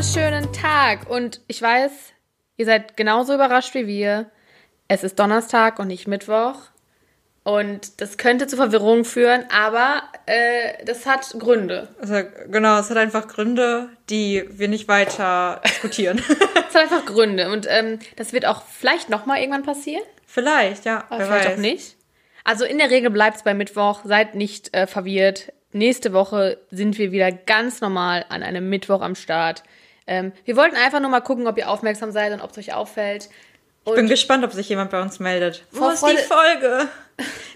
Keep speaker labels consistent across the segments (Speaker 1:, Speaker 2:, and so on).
Speaker 1: wunderschönen Tag. Und ich weiß, ihr seid genauso überrascht wie wir. Es ist Donnerstag und nicht Mittwoch. Und das könnte zu Verwirrung führen, aber äh, das hat Gründe.
Speaker 2: Also, genau, es hat einfach Gründe, die wir nicht weiter diskutieren.
Speaker 1: Es hat einfach Gründe. Und ähm, das wird auch vielleicht nochmal irgendwann passieren.
Speaker 2: vielleicht, ja.
Speaker 1: Aber vielleicht
Speaker 2: weiß.
Speaker 1: auch nicht. Also in der Regel bleibt es bei Mittwoch. Seid nicht äh, verwirrt. Nächste Woche sind wir wieder ganz normal an einem Mittwoch am Start. Ähm, wir wollten einfach nur mal gucken, ob ihr aufmerksam seid und ob es euch auffällt.
Speaker 2: Ich bin gespannt, ob sich jemand bei uns meldet. Wo ist die Folge?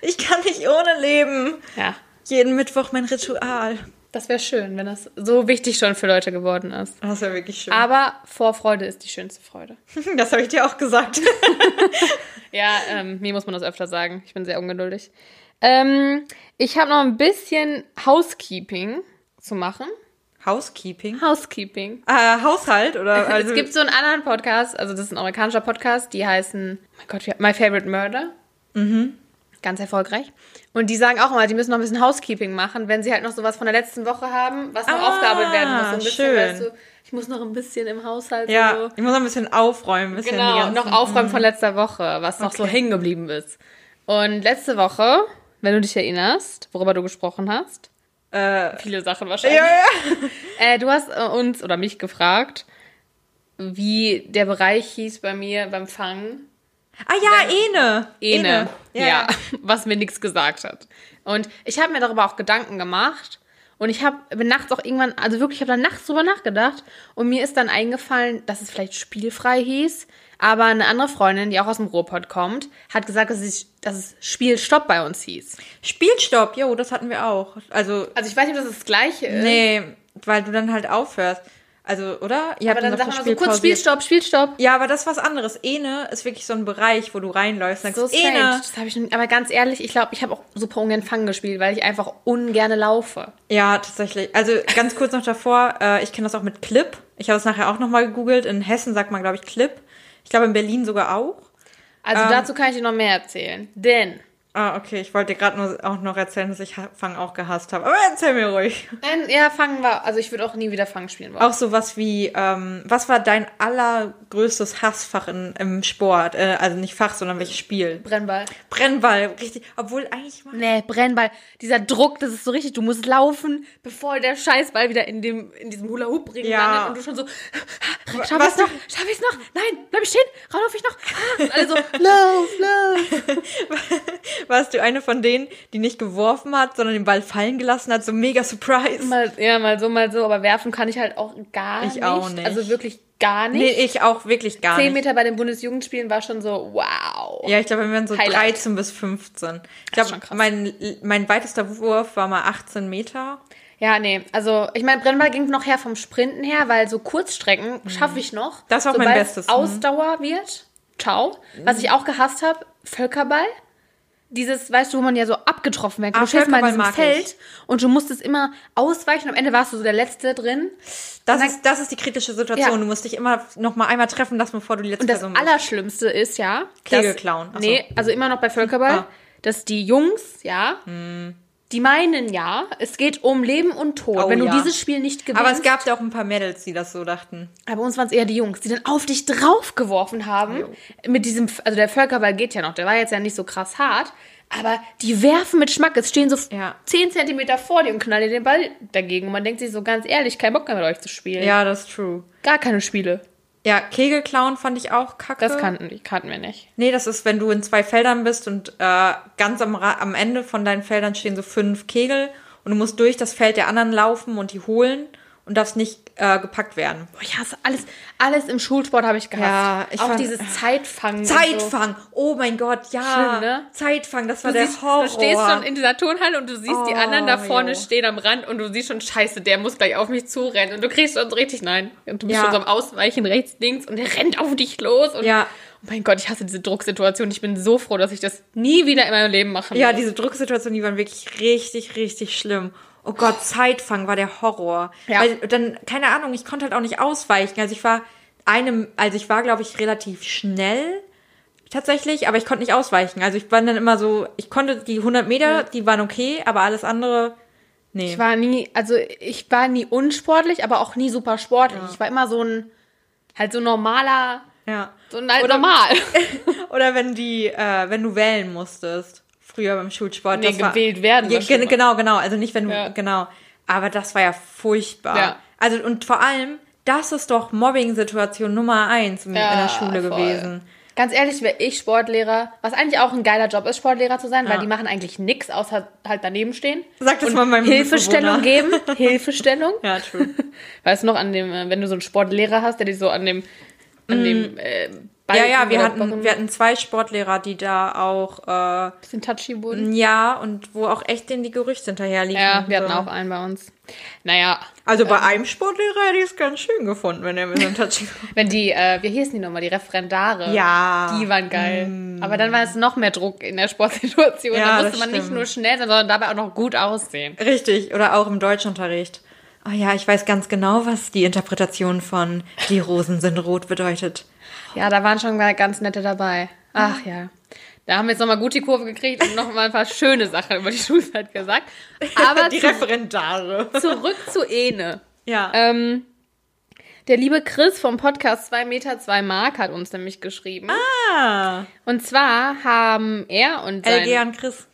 Speaker 2: Ich kann nicht ohne leben.
Speaker 1: Ja,
Speaker 2: Jeden Mittwoch mein Ritual.
Speaker 1: das wäre schön, wenn das so wichtig schon für Leute geworden ist.
Speaker 2: Das wäre wirklich schön.
Speaker 1: Aber Vorfreude ist die schönste Freude.
Speaker 2: das habe ich dir auch gesagt.
Speaker 1: Ja, ähm, mir muss man das öfter sagen. Ich bin sehr ungeduldig. Ähm, ich habe noch ein bisschen Housekeeping zu machen.
Speaker 2: Housekeeping?
Speaker 1: Housekeeping.
Speaker 2: Äh, Haushalt oder also
Speaker 1: es gibt so einen anderen Podcast, also das ist ein amerikanischer Podcast, die heißen, oh mein Gott, My Favorite Murder. Mhm. Ganz erfolgreich. Und die sagen auch immer, die müssen noch ein bisschen Housekeeping machen, wenn sie halt noch sowas von der letzten Woche haben, was noch
Speaker 2: Ah,
Speaker 1: aufgearbeitet werden muss. So ein bisschen,
Speaker 2: schön.
Speaker 1: weißt du, ich muss noch ein bisschen im Haushalt
Speaker 2: ja,
Speaker 1: so.
Speaker 2: ich muss noch ein bisschen aufräumen, ein bisschen
Speaker 1: Genau, noch aufräumen von letzter Woche, was noch so
Speaker 2: Okay.
Speaker 1: hängen geblieben ist. Und letzte Woche, wenn du dich erinnerst, worüber du gesprochen hast,
Speaker 2: Äh,
Speaker 1: viele Sachen wahrscheinlich.
Speaker 2: ja, ja.
Speaker 1: Äh, du hast äh, uns oder mich gefragt, wie der Bereich hieß bei mir beim Fangen.
Speaker 2: Ah ja, Ene.
Speaker 1: Ene. Ja,
Speaker 2: Ja.
Speaker 1: was mir nichts gesagt hat. Und ich habe mir darüber auch Gedanken gemacht. Und ich habe nachts auch irgendwann, also wirklich, ich habe dann nachts drüber nachgedacht. Und mir ist dann eingefallen, dass es vielleicht spielfrei hieß. Aber eine andere Freundin, die auch aus dem Ruhrpott kommt, hat gesagt, dass es, dass es Spielstopp bei uns hieß.
Speaker 2: Spielstopp, jo, das hatten wir auch. Also,
Speaker 1: Also ich weiß nicht, ob das das Gleiche ist.
Speaker 2: nee, weil du dann halt aufhörst. Also, oder? Ihr
Speaker 1: aber dann sag mal so kurz. Spielstopp, Spielstopp.
Speaker 2: Ja, aber das ist was anderes. Ene ist wirklich so ein Bereich, wo du reinläufst. Sagst,
Speaker 1: So.
Speaker 2: Ene.
Speaker 1: Das habe ich noch, aber ganz ehrlich, ich glaube, ich habe auch super ungern Fang gespielt, weil ich einfach ungerne laufe.
Speaker 2: Ja, tatsächlich. Also ganz kurz noch davor, äh, ich kenne das auch mit Clip. Ich habe es nachher auch nochmal gegoogelt. In Hessen sagt man, glaube ich, Clip. Ich glaube, in Berlin sogar auch.
Speaker 1: Also
Speaker 2: Ähm.
Speaker 1: dazu kann ich dir noch mehr erzählen. Denn,
Speaker 2: Ah, okay. Ich wollte dir gerade nur auch noch erzählen, dass ich Fang auch gehasst habe. Aber erzähl mir ruhig.
Speaker 1: Nein, ja, Fang war, also ich würde auch nie wieder Fang spielen wollen.
Speaker 2: Auch sowas wie, ähm, was war dein allergrößtes Hassfach in, im Sport? Äh, also nicht Fach, sondern welches Spiel?
Speaker 1: Brennball.
Speaker 2: Brennball, richtig. Obwohl eigentlich mal.
Speaker 1: Nee, Brennball. Dieser Druck, das ist so richtig, du musst laufen, bevor der Scheißball wieder in, dem, in diesem Hula-Hoop-Ring
Speaker 2: Ja.
Speaker 1: landet und du schon so, schaff ich's noch? Schaff ich's noch? Nein, bleib ich stehen? Lauf ich noch? Ah, alle so, lauf, lauf.
Speaker 2: Warst du eine von denen, die nicht geworfen hat, sondern den Ball fallen gelassen hat? So mega Surprise.
Speaker 1: Mal, ja, mal so, mal so, aber werfen kann ich halt auch gar
Speaker 2: Ich
Speaker 1: nicht.
Speaker 2: auch nicht.
Speaker 1: Also wirklich gar nicht.
Speaker 2: Nee, ich auch wirklich gar
Speaker 1: Zehn
Speaker 2: nicht.
Speaker 1: Meter bei den Bundesjugendspielen war schon so, wow.
Speaker 2: Ja, ich glaube, wir waren so
Speaker 1: Highlight.
Speaker 2: 13 bis 15. Ich glaube, mein, mein weitester Wurf war mal 18 Meter.
Speaker 1: Ja, nee, also ich meine, Brennball ging noch her vom Sprinten her, weil so Kurzstrecken schaffe ich noch.
Speaker 2: Mhm. Das war auch mein Bestes,
Speaker 1: es
Speaker 2: mhm.
Speaker 1: Ausdauer wird, ciao. Was ich auch gehasst habe, Völkerball. Dieses, weißt du, wo man ja so abgetroffen wird.
Speaker 2: Ah,
Speaker 1: du stehst mal in diesem Feld und du musstest immer ausweichen. Am Ende warst du so der Letzte drin.
Speaker 2: Das
Speaker 1: dann-
Speaker 2: ist, das ist die kritische Situation.
Speaker 1: Ja.
Speaker 2: Du musst dich immer noch mal einmal treffen lassen, bevor du die letzte
Speaker 1: Und das
Speaker 2: Person bist.
Speaker 1: Allerschlimmste ist ja.
Speaker 2: Kegel
Speaker 1: dass-
Speaker 2: klauen. Ach so.
Speaker 1: Nee, also immer noch bei Völkerball,
Speaker 2: Ah. Hm.
Speaker 1: dass die Jungs, ja, die meinen ja, es geht um Leben und Tod.
Speaker 2: Oh,
Speaker 1: Wenn du
Speaker 2: ja.
Speaker 1: dieses Spiel nicht gewinnst.
Speaker 2: Aber es gab ja auch ein paar Mädels, die das so dachten.
Speaker 1: Aber uns waren es eher die Jungs, die dann auf dich draufgeworfen haben. Mit diesem, also der Völkerball geht ja noch, der war jetzt ja nicht so krass hart. Aber die werfen mit Schmack, es stehen so
Speaker 2: Ja.
Speaker 1: 10 Zentimeter vor dir und knallen dir den Ball dagegen. Und man denkt sich so ganz ehrlich, kein Bock mehr mit euch zu spielen.
Speaker 2: Ja, das ist true.
Speaker 1: Gar keine Spiele.
Speaker 2: Ja, Kegelklauen fand ich auch kacke.
Speaker 1: Das kannten, kannten wir nicht.
Speaker 2: Nee, das ist, wenn du in zwei Feldern bist und äh, ganz am, am Ende von deinen Feldern stehen so fünf Kegel und du musst durch das Feld der anderen laufen und die holen und darfst nicht äh, gepackt werden.
Speaker 1: Boah, ich hasse alles, alles im Schulsport habe ich gehasst.
Speaker 2: Ja, ich
Speaker 1: Auch
Speaker 2: fand-
Speaker 1: dieses Zeitfangen. und
Speaker 2: Zeitfang! Oh mein Gott, ja.
Speaker 1: Schlimm, ne?
Speaker 2: Zeitfang, das war
Speaker 1: So. Du,
Speaker 2: der
Speaker 1: siehst,
Speaker 2: Horror.
Speaker 1: du stehst schon in dieser Turnhalle und du siehst die
Speaker 2: Oh,
Speaker 1: anderen da vorne
Speaker 2: jo.
Speaker 1: stehen am Rand und du siehst schon, scheiße, der muss gleich auf mich zurennen. Und du kriegst schon so richtig, nein. Und du bist
Speaker 2: Ja.
Speaker 1: schon so am Ausweichen rechts, links und der rennt auf dich los. Und
Speaker 2: Ja.
Speaker 1: Oh mein Gott, ich hasse diese Drucksituation. Ich bin so froh, dass ich das nie wieder in meinem Leben machen
Speaker 2: Ja, diese Drucksituationen, die waren wirklich richtig, richtig schlimm. Oh Gott, Zeitfang war der Horror.
Speaker 1: Ja.
Speaker 2: Weil dann, keine Ahnung, ich konnte halt auch nicht ausweichen. Also ich war einem, also ich war, glaube ich, relativ schnell tatsächlich, aber ich konnte nicht ausweichen. Also ich war dann immer so, ich konnte die 100 Meter, die waren okay, aber alles andere Nee.
Speaker 1: Ich war nie, also ich war nie unsportlich, aber auch nie super sportlich. Ich war immer so ein, halt so normaler,
Speaker 2: ja.
Speaker 1: so ein halt
Speaker 2: Oder-
Speaker 1: normal.
Speaker 2: Oder wenn die, äh, wenn du wählen musstest. Früher beim Schulsport.
Speaker 1: Nee,
Speaker 2: das war-
Speaker 1: gewählt werden
Speaker 2: Ja, genau, genau. Also nicht, wenn du,
Speaker 1: Ja.
Speaker 2: genau. Aber das war ja furchtbar.
Speaker 1: Ja.
Speaker 2: Also, und vor allem, das ist doch Mobbing-Situation Nummer eins in, in der Schule
Speaker 1: voll.
Speaker 2: gewesen.
Speaker 1: Ganz ehrlich, wäre ich Sportlehrer, was eigentlich auch ein geiler Job ist, Sportlehrer zu sein, weil
Speaker 2: Ja.
Speaker 1: die machen eigentlich nichts, außer halt daneben stehen.
Speaker 2: Sag das mal meinem
Speaker 1: Hilfestellung geben. Hilfestellung.
Speaker 2: Ja, true.
Speaker 1: Weißt du noch, an dem, äh, wenn du so einen Sportlehrer hast, der dich so an dem, an dem äh,
Speaker 2: Mm. ja, ja,
Speaker 1: Balken
Speaker 2: wir hatten, wir hatten zwei Sportlehrer, die da auch, äh,
Speaker 1: bisschen touchy wurden.
Speaker 2: ja, und wo auch echt denen die Gerüchte hinterherliefen.
Speaker 1: Ja, wir hatten
Speaker 2: So.
Speaker 1: auch einen bei uns. Naja,
Speaker 2: Also bei einem Sportlehrer hätte ich es ganz schön gefunden, wenn er mir so ein Touchy
Speaker 1: wenn die, äh, wie hießen die nochmal, die Referendare.
Speaker 2: Ja.
Speaker 1: Die waren geil. Aber dann war es noch mehr Druck in der Sportsituation.
Speaker 2: Ja,
Speaker 1: da
Speaker 2: das
Speaker 1: musste man nicht nur schnell sein, sondern dabei auch noch gut aussehen.
Speaker 2: Richtig, oder auch im Deutschunterricht. Oh ja, ich weiß ganz genau, was die Interpretation von die Rosen sind rot bedeutet.
Speaker 1: Ja, da waren schon mal ganz nette dabei. Ach ja. Da haben wir jetzt nochmal gut die Kurve gekriegt und nochmal ein paar schöne Sachen über die Schulzeit gesagt. Aber
Speaker 2: die
Speaker 1: zu,
Speaker 2: Referendare.
Speaker 1: zurück zu Ene.
Speaker 2: Ja.
Speaker 1: Ähm, der liebe Chris vom Podcast 2 Meter 2 Mark hat uns nämlich geschrieben.
Speaker 2: ah,
Speaker 1: Und zwar haben er und sein...
Speaker 2: LG an Chris.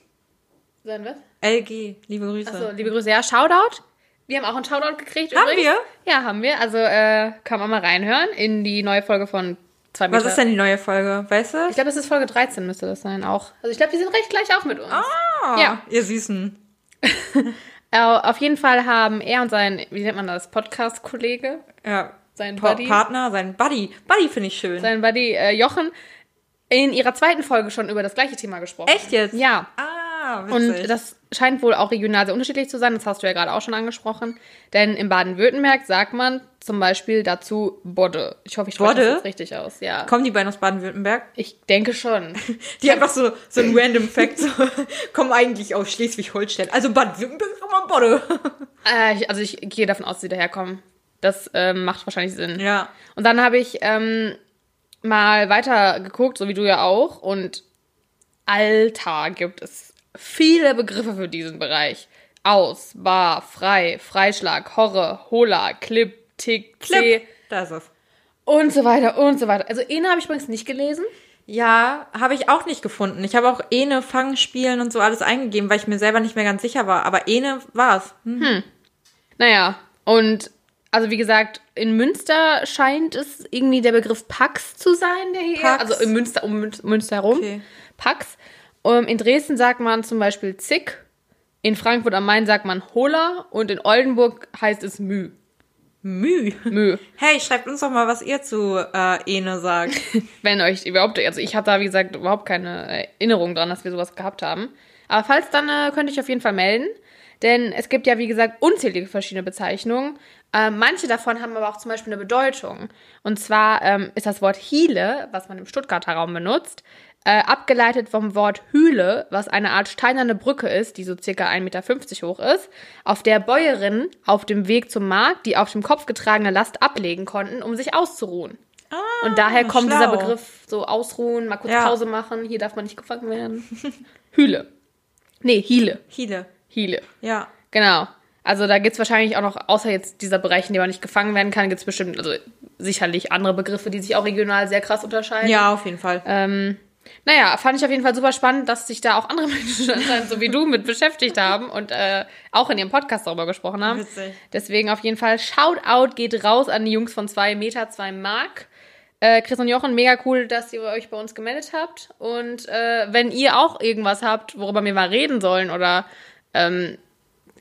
Speaker 1: sein was?
Speaker 2: LG, liebe Grüße.
Speaker 1: Achso, liebe Grüße. Ja, Shoutout. Wir haben auch einen Shoutout gekriegt.
Speaker 2: Haben
Speaker 1: übrigens.
Speaker 2: wir?
Speaker 1: Ja, haben wir. Also äh, kann man mal reinhören in die neue Folge von 2 Meter.
Speaker 2: Was ist denn die neue Folge? Weißt du?
Speaker 1: Ich glaube, es ist Folge 13 müsste das sein auch. Also ich glaube, die sind recht gleich auf mit uns.
Speaker 2: Ah,
Speaker 1: Ja.
Speaker 2: Ihr Süßen.
Speaker 1: Äh, auf jeden Fall haben er und sein, wie nennt man das, Podcast-Kollege,
Speaker 2: Ja.
Speaker 1: sein
Speaker 2: Pa
Speaker 1: Buddy,
Speaker 2: Partner, sein Buddy. Buddy finde ich schön.
Speaker 1: sein Buddy äh, Jochen, in ihrer zweiten Folge schon über das gleiche Thema gesprochen.
Speaker 2: Echt jetzt?
Speaker 1: Ja.
Speaker 2: Ah, witzig.
Speaker 1: Und das scheint wohl auch regional sehr unterschiedlich zu sein. Das hast du ja gerade auch schon angesprochen. Denn in Baden-Württemberg sagt man zum Beispiel dazu Bodde. Ich hoffe, ich spreche
Speaker 2: Bodde?
Speaker 1: das jetzt richtig aus. Ja.
Speaker 2: Kommen die beiden aus Baden-Württemberg?
Speaker 1: Ich denke schon.
Speaker 2: Die einfach so, so ein random Fact, so, kommen eigentlich aus Schleswig-Holstein. Also Baden-Württemberg ist immer Bodde.
Speaker 1: Äh, ich, also ich gehe davon aus, dass sie daherkommen. Das ähm, macht wahrscheinlich Sinn.
Speaker 2: Ja.
Speaker 1: Und dann habe ich ähm, mal weiter geguckt, so wie du ja auch. Und Alter gibt es viele Begriffe für diesen Bereich. Aus, Bar, Frei, Freischlag, Horre, Hola, Clip, Tick, C
Speaker 2: Clip. Da ist es.
Speaker 1: und so weiter und so weiter. Also Ene habe ich übrigens nicht gelesen.
Speaker 2: Ja, habe ich auch nicht gefunden. Ich habe auch Ene, Fangspielen und so alles eingegeben, weil ich mir selber nicht mehr ganz sicher war. Aber Ene war's. Hm.
Speaker 1: Naja, und also wie gesagt, in Münster scheint es irgendwie der Begriff Pax zu sein, der hier,
Speaker 2: Pax.
Speaker 1: also in Münster, um Mün- Münster herum.
Speaker 2: Okay.
Speaker 1: Pax. Um, in Dresden sagt man zum Beispiel Zick, in Frankfurt am Main sagt man Hola und in Oldenburg heißt es Mü.
Speaker 2: Müh.
Speaker 1: Mü.
Speaker 2: Hey, schreibt uns doch mal, was ihr zu äh, Ene sagt.
Speaker 1: Wenn euch überhaupt, also ich hatte da wie gesagt überhaupt keine Erinnerung dran, dass wir sowas gehabt haben. Aber falls, dann äh, könnte ich auf jeden Fall melden. Denn es gibt ja, wie gesagt, unzählige verschiedene Bezeichnungen. Ähm, manche davon haben aber auch zum Beispiel eine Bedeutung. Und zwar ähm, ist das Wort Hiele, was man im Stuttgarter Raum benutzt, äh, abgeleitet vom Wort Hüle, was eine Art steinerne Brücke ist, die so circa 1,50 Meter hoch ist, auf der Bäuerinnen auf dem Weg zum Markt die auf dem Kopf getragene Last ablegen konnten, um sich auszuruhen. Und daher kommt
Speaker 2: Ah, schlau.
Speaker 1: dieser Begriff so ausruhen, mal kurz
Speaker 2: Ja.
Speaker 1: Pause machen, hier darf man nicht gefangen werden. Hüle. Nee, Hiele.
Speaker 2: Hiele.
Speaker 1: Hiele.
Speaker 2: Ja.
Speaker 1: Genau. Also da gibt's wahrscheinlich auch noch, außer jetzt dieser Bereich, in dem man nicht gefangen werden kann, gibt's bestimmt, also sicherlich andere Begriffe, die sich auch regional sehr krass unterscheiden.
Speaker 2: Ja, auf jeden Fall.
Speaker 1: Ähm, naja, fand ich auf jeden Fall super spannend, dass sich da auch andere Menschen anscheinend so wie du mit beschäftigt haben und äh, auch in ihrem Podcast darüber gesprochen haben.
Speaker 2: Witzig.
Speaker 1: Deswegen auf jeden Fall Shoutout geht raus an die Jungs von 2 Meter, 2 Mark. Äh, Chris und Jochen, mega cool, dass ihr euch bei uns gemeldet habt. Und äh, wenn ihr auch irgendwas habt, worüber wir mal reden sollen oder ähm,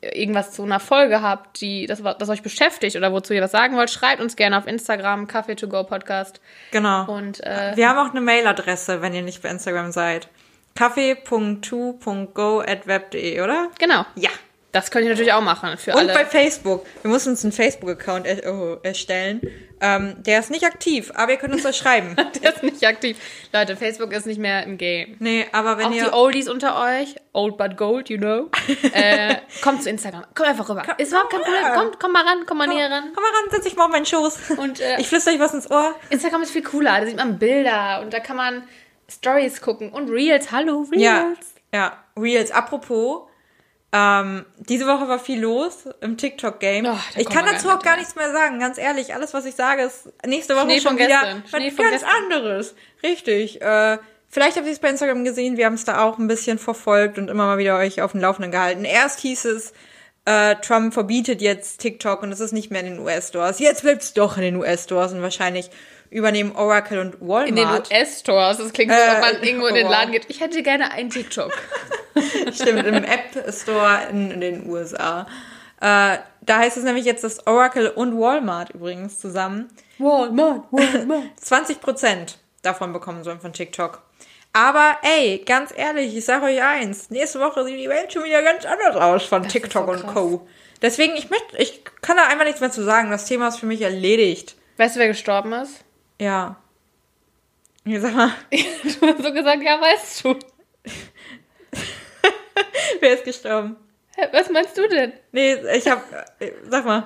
Speaker 1: irgendwas zu einer Folge habt, die das, das euch beschäftigt oder wozu ihr was sagen wollt, schreibt uns gerne auf Instagram, Kaffee to go Podcast.
Speaker 2: Genau.
Speaker 1: Und äh,
Speaker 2: Wir haben auch eine Mailadresse, wenn ihr nicht bei Instagram seid. kaffee.to.go@web.de, oder?
Speaker 1: genau,
Speaker 2: Ja.
Speaker 1: Das könnt ihr natürlich auch machen für
Speaker 2: Und
Speaker 1: alle.
Speaker 2: bei Facebook. Wir müssen uns einen Facebook-Account oh, erstellen. Ähm, der ist nicht aktiv, aber ihr könnt uns das schreiben.
Speaker 1: Der ist nicht aktiv. Leute, Facebook ist nicht mehr im Game.
Speaker 2: Nee, aber wenn
Speaker 1: Auch die
Speaker 2: ihr.
Speaker 1: Oldies unter euch, old but gold, you know, äh, kommt zu Instagram. Kommt einfach rüber. Ist überhaupt kein
Speaker 2: komm
Speaker 1: Problem. Kommt, komm mal ran, komm mal näher ran.
Speaker 2: Komm mal ran, setz dich mal auf meinen Schoß.
Speaker 1: Und, äh,
Speaker 2: ich flüster euch was ins Ohr.
Speaker 1: Instagram ist viel cooler. Da sieht man Bilder und da kann man Stories gucken und Reels. Hallo, Reels.
Speaker 2: Ja, ja. Reels. Apropos, Ähm, diese Woche war viel los im TikTok-Game.
Speaker 1: Oh,
Speaker 2: ich kann dazu auch gar nichts mehr sagen, ganz ehrlich. Alles, was ich sage, ist nächste Woche
Speaker 1: Schnee
Speaker 2: schon wieder was ganz anderes. Richtig. Äh, vielleicht habt ihr es bei Instagram gesehen, wir haben es da auch ein bisschen verfolgt und immer mal wieder euch auf dem Laufenden gehalten. Erst hieß es, äh, Trump verbietet jetzt TikTok und es ist nicht mehr in den US-Stores. Jetzt bleibt es doch in den US-Stores und wahrscheinlich übernehmen Oracle und Walmart.
Speaker 1: In den US-Stores. Das klingt so,
Speaker 2: Äh,
Speaker 1: als ob man irgendwo in den
Speaker 2: wow.
Speaker 1: Laden geht. Ich hätte gerne einen TikTok.
Speaker 2: Stimmt, im App Store in, in den USA. Äh, da heißt es nämlich jetzt, dass Oracle und Walmart übrigens zusammen
Speaker 1: Walmart, Walmart.
Speaker 2: 20% davon bekommen sollen von TikTok. Aber ey, ganz ehrlich, ich sag euch eins, nächste Woche sieht die Welt schon wieder ganz anders aus von
Speaker 1: ist
Speaker 2: TikTok
Speaker 1: so
Speaker 2: und. Co. Deswegen, ich möchte, ich kann da einfach nichts mehr zu sagen. Das Thema ist für mich erledigt.
Speaker 1: Weißt du, wer gestorben ist?
Speaker 2: Ja. Ja, sag mal,
Speaker 1: Du hast so gesagt, ja, weißt du.
Speaker 2: wer ist gestorben?
Speaker 1: Was meinst du denn?
Speaker 2: Nee, ich hab, sag mal.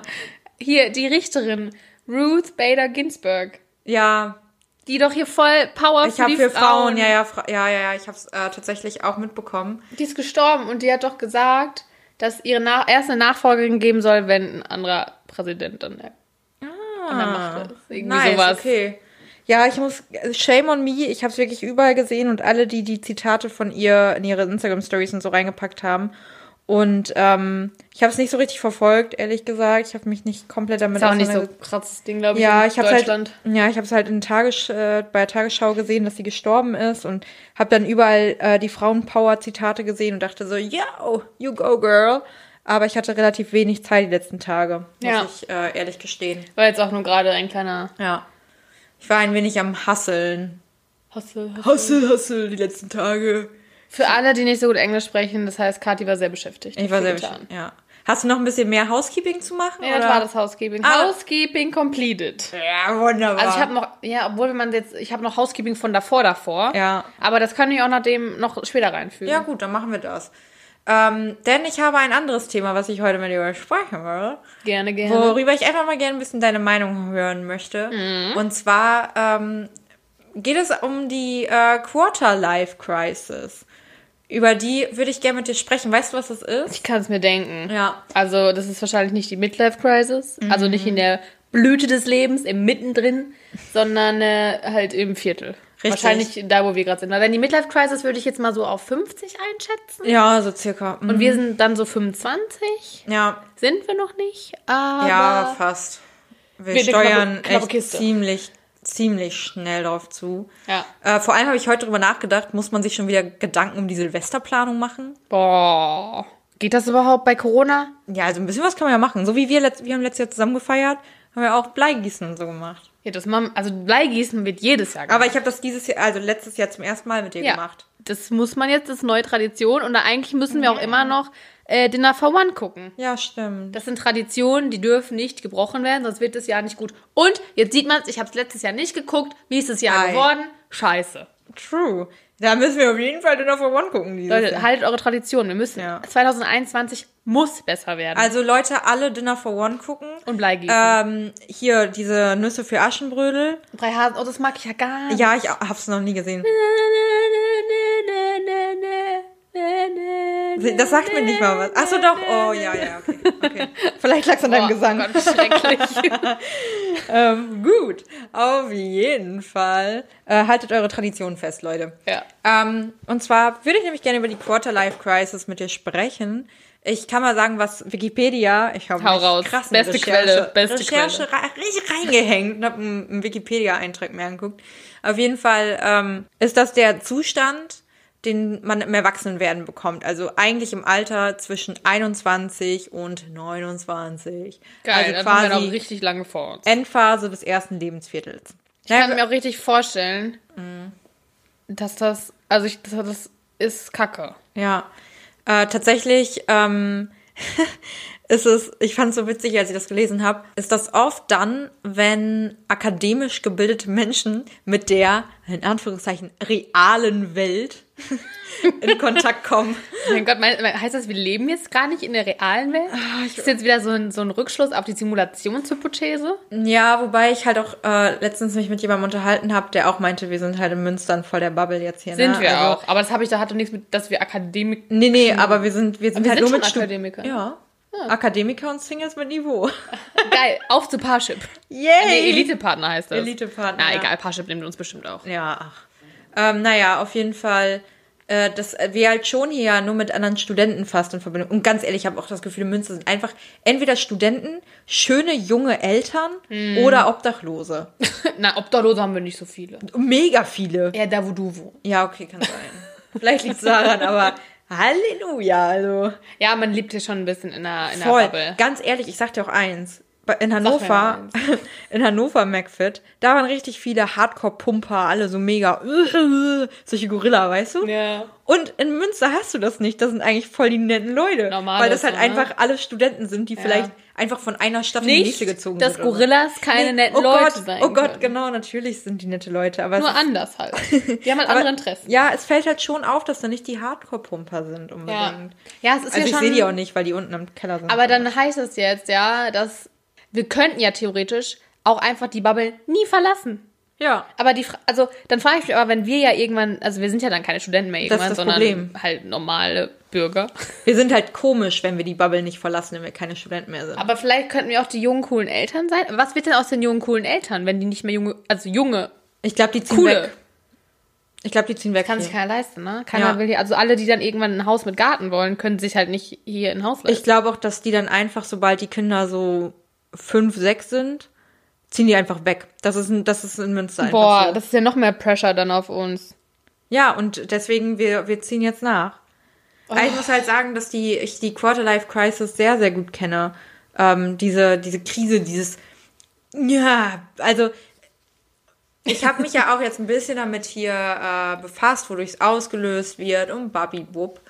Speaker 1: Hier, die Richterin, Ruth Bader Ginsburg.
Speaker 2: Ja,
Speaker 1: Die doch hier voll Power
Speaker 2: ich habe für
Speaker 1: Frauen.
Speaker 2: Frauen, ja, ja, ja, ja, ja, ich hab's äh, tatsächlich auch mitbekommen.
Speaker 1: Die ist gestorben und die hat doch gesagt, dass ihre Nach erst eine Nachfolgerin geben soll, wenn ein anderer Präsident dann an der Macht ist. Irgendwie
Speaker 2: Ah, nice,
Speaker 1: sowas.
Speaker 2: okay. Ja, ich muss, shame on me, ich habe es wirklich überall gesehen und alle, die die Zitate von ihr in ihre Instagram-Stories und so reingepackt haben. Und ähm, ich habe es nicht so richtig verfolgt, ehrlich gesagt. Ich habe mich nicht komplett damit
Speaker 1: Ist auch nicht so krasses Ding, glaube ich,
Speaker 2: Ja,
Speaker 1: in
Speaker 2: ich habe halt,
Speaker 1: Deutschland.
Speaker 2: ja, ich habe es halt in Tages, äh, bei der Tagesschau gesehen, dass sie gestorben ist und habe dann überall äh, die Frauenpower-Zitate gesehen und dachte so, yo, you go girl. Aber ich hatte relativ wenig Zeit die letzten Tage, muss
Speaker 1: Ja.
Speaker 2: ich äh, ehrlich gestehen.
Speaker 1: War jetzt auch nur gerade ein kleiner
Speaker 2: Ja. Ich war ein wenig am Hasseln.
Speaker 1: Hustle.
Speaker 2: Hassel, Hassel die letzten Tage.
Speaker 1: Für alle, die nicht so gut Englisch sprechen, das heißt, Kathi war sehr beschäftigt.
Speaker 2: Ich war sehr beschäftigt. Ja. Hast du noch ein bisschen mehr Housekeeping zu machen?
Speaker 1: Ja, das war das Housekeeping.
Speaker 2: Ah.
Speaker 1: Housekeeping completed.
Speaker 2: Ja, wunderbar.
Speaker 1: Also ich habe noch, ja, obwohl man jetzt, ich habe noch Housekeeping von davor, davor.
Speaker 2: Ja.
Speaker 1: Aber das kann ich auch nach dem noch später reinfügen.
Speaker 2: Ja, gut, dann machen wir das. Ähm, denn ich habe ein anderes Thema, was ich heute mit dir besprechen will.
Speaker 1: Gerne, gerne.
Speaker 2: Worüber ich einfach mal gerne ein bisschen deine Meinung hören möchte.
Speaker 1: Mhm.
Speaker 2: Und zwar ähm, geht es um die äh, Quarter-Life-Crisis. Über die würde ich gerne mit dir sprechen. Weißt du, was das ist?
Speaker 1: Ich kann es mir denken.
Speaker 2: Ja.
Speaker 1: Also, das ist wahrscheinlich nicht die Midlife-Crisis. Also nicht
Speaker 2: Mhm.
Speaker 1: in der Blüte des Lebens, im Mittendrin, sondern äh, halt im Viertel.
Speaker 2: Richtig.
Speaker 1: Wahrscheinlich da, wo wir gerade sind. Weil wenn die Midlife-Crisis würde ich jetzt mal so auf 50 einschätzen.
Speaker 2: Ja, so circa. Mhm.
Speaker 1: Und wir sind dann so 25.
Speaker 2: ja,
Speaker 1: Sind wir noch nicht. Aber
Speaker 2: ja, fast. Wir,
Speaker 1: Wir-
Speaker 2: steuern
Speaker 1: knappe- knappe
Speaker 2: echt ziemlich, ziemlich schnell drauf zu.
Speaker 1: Ja.
Speaker 2: Äh, vor allem habe ich heute drüber nachgedacht, muss man sich schon wieder Gedanken um die Silvesterplanung machen?
Speaker 1: Boah. Geht das überhaupt bei Corona?
Speaker 2: Ja, also ein bisschen was kann man ja machen. So wie wir, letzt, wir haben letztes Jahr zusammen gefeiert, haben wir auch Bleigießen und so gemacht.
Speaker 1: Ja, das man, also Bleigießen wird jedes Jahr gemacht.
Speaker 2: Aber ich habe das dieses Jahr, also letztes Jahr zum ersten Mal mit dir
Speaker 1: ja,
Speaker 2: gemacht.
Speaker 1: das muss man jetzt, das ist neue Tradition. Und da eigentlich müssen wir auch immer noch äh, Dinner for One gucken.
Speaker 2: Ja, stimmt.
Speaker 1: Das sind Traditionen, die dürfen nicht gebrochen werden, sonst wird das Jahr nicht gut. Und jetzt sieht man es, ich habe es letztes Jahr nicht geguckt. Wie ist das Jahr
Speaker 2: Ei.
Speaker 1: geworden? Scheiße.
Speaker 2: True. Da müssen wir auf jeden Fall Dinner for One gucken dieses
Speaker 1: Leute,
Speaker 2: Jahr.
Speaker 1: haltet eure Tradition. Wir müssen.
Speaker 2: Ja.
Speaker 1: 2021 muss besser werden.
Speaker 2: Also Leute, alle Dinner for One gucken.
Speaker 1: Und Bleigießen.
Speaker 2: Ähm, hier diese Nüsse für Aschenbrödel.
Speaker 1: Drei Hasen, oh, das mag ich ja gar nicht.
Speaker 2: Ja, ich hab's noch nie gesehen. Das sagt mir nicht mal was. Ach so, doch. Oh, ja, ja, okay. okay. Vielleicht lag's an deinem
Speaker 1: Oh,
Speaker 2: Gesang.
Speaker 1: Gott, schrecklich.
Speaker 2: Ähm, gut. Auf jeden Fall. Äh, haltet eure Tradition fest, Leute.
Speaker 1: ja.
Speaker 2: Ähm, und zwar würde ich nämlich gerne über die Quarter-Life-Crisis mit dir sprechen. Ich kann mal sagen, was Wikipedia, ich habe mich
Speaker 1: raus.
Speaker 2: krass in
Speaker 1: Beste Quelle, beste
Speaker 2: Recherche Re richtig reingehängt und habe einen, einen Wikipedia-Eintrag mir angeguckt. Auf jeden Fall ähm, ist das der Zustand, den man im Erwachsenenwerden bekommt. Also eigentlich im Alter zwischen 21 und 29.
Speaker 1: Geil,
Speaker 2: also
Speaker 1: dann haben wir noch richtig lange vor uns.
Speaker 2: Endphase des ersten Lebensviertels.
Speaker 1: Ich kann mir auch richtig vorstellen, dass das, also ich, das, das ist Kacke.
Speaker 2: Ja, äh, tatsächlich ähm, ist es, ich fand es so witzig, als ich das gelesen habe, ist das oft dann, wenn akademisch gebildete Menschen mit der, in Anführungszeichen, realen Welt in Kontakt kommen.
Speaker 1: Mein Gott, mein, heißt das, wir leben jetzt gar nicht in der realen Welt? ist das jetzt wieder so ein, so ein Rückschluss auf die Simulationshypothese?
Speaker 2: Ja, wobei ich halt auch äh, letztens mich mit jemandem unterhalten habe, der auch meinte, wir sind halt in Münstern voll der Bubble jetzt hier.
Speaker 1: Sind
Speaker 2: ne?
Speaker 1: wir
Speaker 2: also,
Speaker 1: auch. Aber das habe ich, da hatte nichts mit, dass wir Akademik.
Speaker 2: Nee, nee, aber wir sind, wir sind
Speaker 1: wir
Speaker 2: halt
Speaker 1: sind
Speaker 2: nur mit
Speaker 1: Akademiker.
Speaker 2: Ja. Akademiker und Singles mit Niveau.
Speaker 1: Geil, auf zu Parship.
Speaker 2: Yay!
Speaker 1: Nee, Elite-Partner heißt das.
Speaker 2: Elite-Partner,
Speaker 1: Na
Speaker 2: ja.
Speaker 1: egal, Parship nimmt uns bestimmt auch.
Speaker 2: Ja, ach. Ähm, naja, auf jeden Fall, äh, dass wir halt schon hier ja nur mit anderen Studenten fast in Verbindung. Und ganz ehrlich, ich habe auch das Gefühl, in Münster sind einfach entweder Studenten, schöne junge Eltern
Speaker 1: Hm.
Speaker 2: oder Obdachlose.
Speaker 1: Na, Obdachlose haben wir nicht so viele.
Speaker 2: Mega viele.
Speaker 1: Ja, da wo du wohnst.
Speaker 2: Ja, okay, kann sein. Vielleicht liegt es daran, aber Halleluja, also.
Speaker 1: Ja, man lebt hier schon ein bisschen in der, in der
Speaker 2: Voll.
Speaker 1: Bubble.
Speaker 2: Ganz ehrlich, ich sag dir auch eins. In Hannover, in Hannover McFit, da waren richtig viele Hardcore-Pumper, alle so mega, solche Gorilla, weißt du?
Speaker 1: Ja.
Speaker 2: Und in Münster hast du das nicht. Das sind eigentlich voll die netten Leute.
Speaker 1: Normal
Speaker 2: weil das halt
Speaker 1: so, ne?
Speaker 2: einfach alle Studenten sind, die vielleicht einfach von einer Stadt in die nächste gezogen
Speaker 1: dass
Speaker 2: sind. so.
Speaker 1: Gorillas keine netten
Speaker 2: oh
Speaker 1: Leute
Speaker 2: Gott,
Speaker 1: sein
Speaker 2: Oh Gott,
Speaker 1: können.
Speaker 2: genau, natürlich sind die nette Leute. Aber
Speaker 1: Nur
Speaker 2: ist,
Speaker 1: anders halt. Die haben halt andere Interessen.
Speaker 2: Ja, es fällt halt schon auf, dass da nicht die Hardcore-Pumper sind
Speaker 1: Ja,
Speaker 2: unbedingt.
Speaker 1: ja es ist
Speaker 2: Also
Speaker 1: ja
Speaker 2: ich
Speaker 1: schon.
Speaker 2: sehe die auch nicht, weil die unten im Keller sind.
Speaker 1: Aber dann heißt es jetzt ja, dass wir könnten ja theoretisch auch einfach die Bubble nie verlassen.
Speaker 2: ja.
Speaker 1: Aber die, also dann frage ich mich aber, wenn wir ja irgendwann, also wir sind ja dann keine Studenten mehr
Speaker 2: Das
Speaker 1: irgendwann,
Speaker 2: das
Speaker 1: sondern
Speaker 2: Problem.
Speaker 1: halt normale Bürger.
Speaker 2: Wir sind halt komisch, wenn wir die Bubble nicht verlassen, wenn wir keine Studenten mehr sind.
Speaker 1: Aber vielleicht könnten wir auch die jungen, coolen Eltern sein. Was wird denn aus den jungen, coolen Eltern, wenn die nicht mehr junge, also junge,
Speaker 2: Ich glaube, die ziehen
Speaker 1: coole,
Speaker 2: weg. Ich glaube, die ziehen weg.
Speaker 1: kann sich
Speaker 2: hier.
Speaker 1: keiner leisten, ne? Keiner
Speaker 2: Ja.
Speaker 1: will hier, also alle, die dann irgendwann ein Haus mit Garten wollen, können sich halt nicht hier ein Haus leisten.
Speaker 2: Ich glaube auch, dass die dann einfach, sobald die Kinder so fünf, sechs sind, ziehen die einfach weg. Das ist, das ist in Münster einfach
Speaker 1: Boah,
Speaker 2: so.
Speaker 1: das ist ja noch mehr Pressure dann auf uns.
Speaker 2: Ja, und deswegen, wir, wir ziehen jetzt nach. Aber Ich muss halt sagen, dass die, ich die Quarterlife-Crisis sehr, sehr gut kenne. Ähm, diese, diese Krise, dieses, ja, also ich habe mich ja auch jetzt ein bisschen damit hier äh, befasst, wodurch es ausgelöst wird und babibub.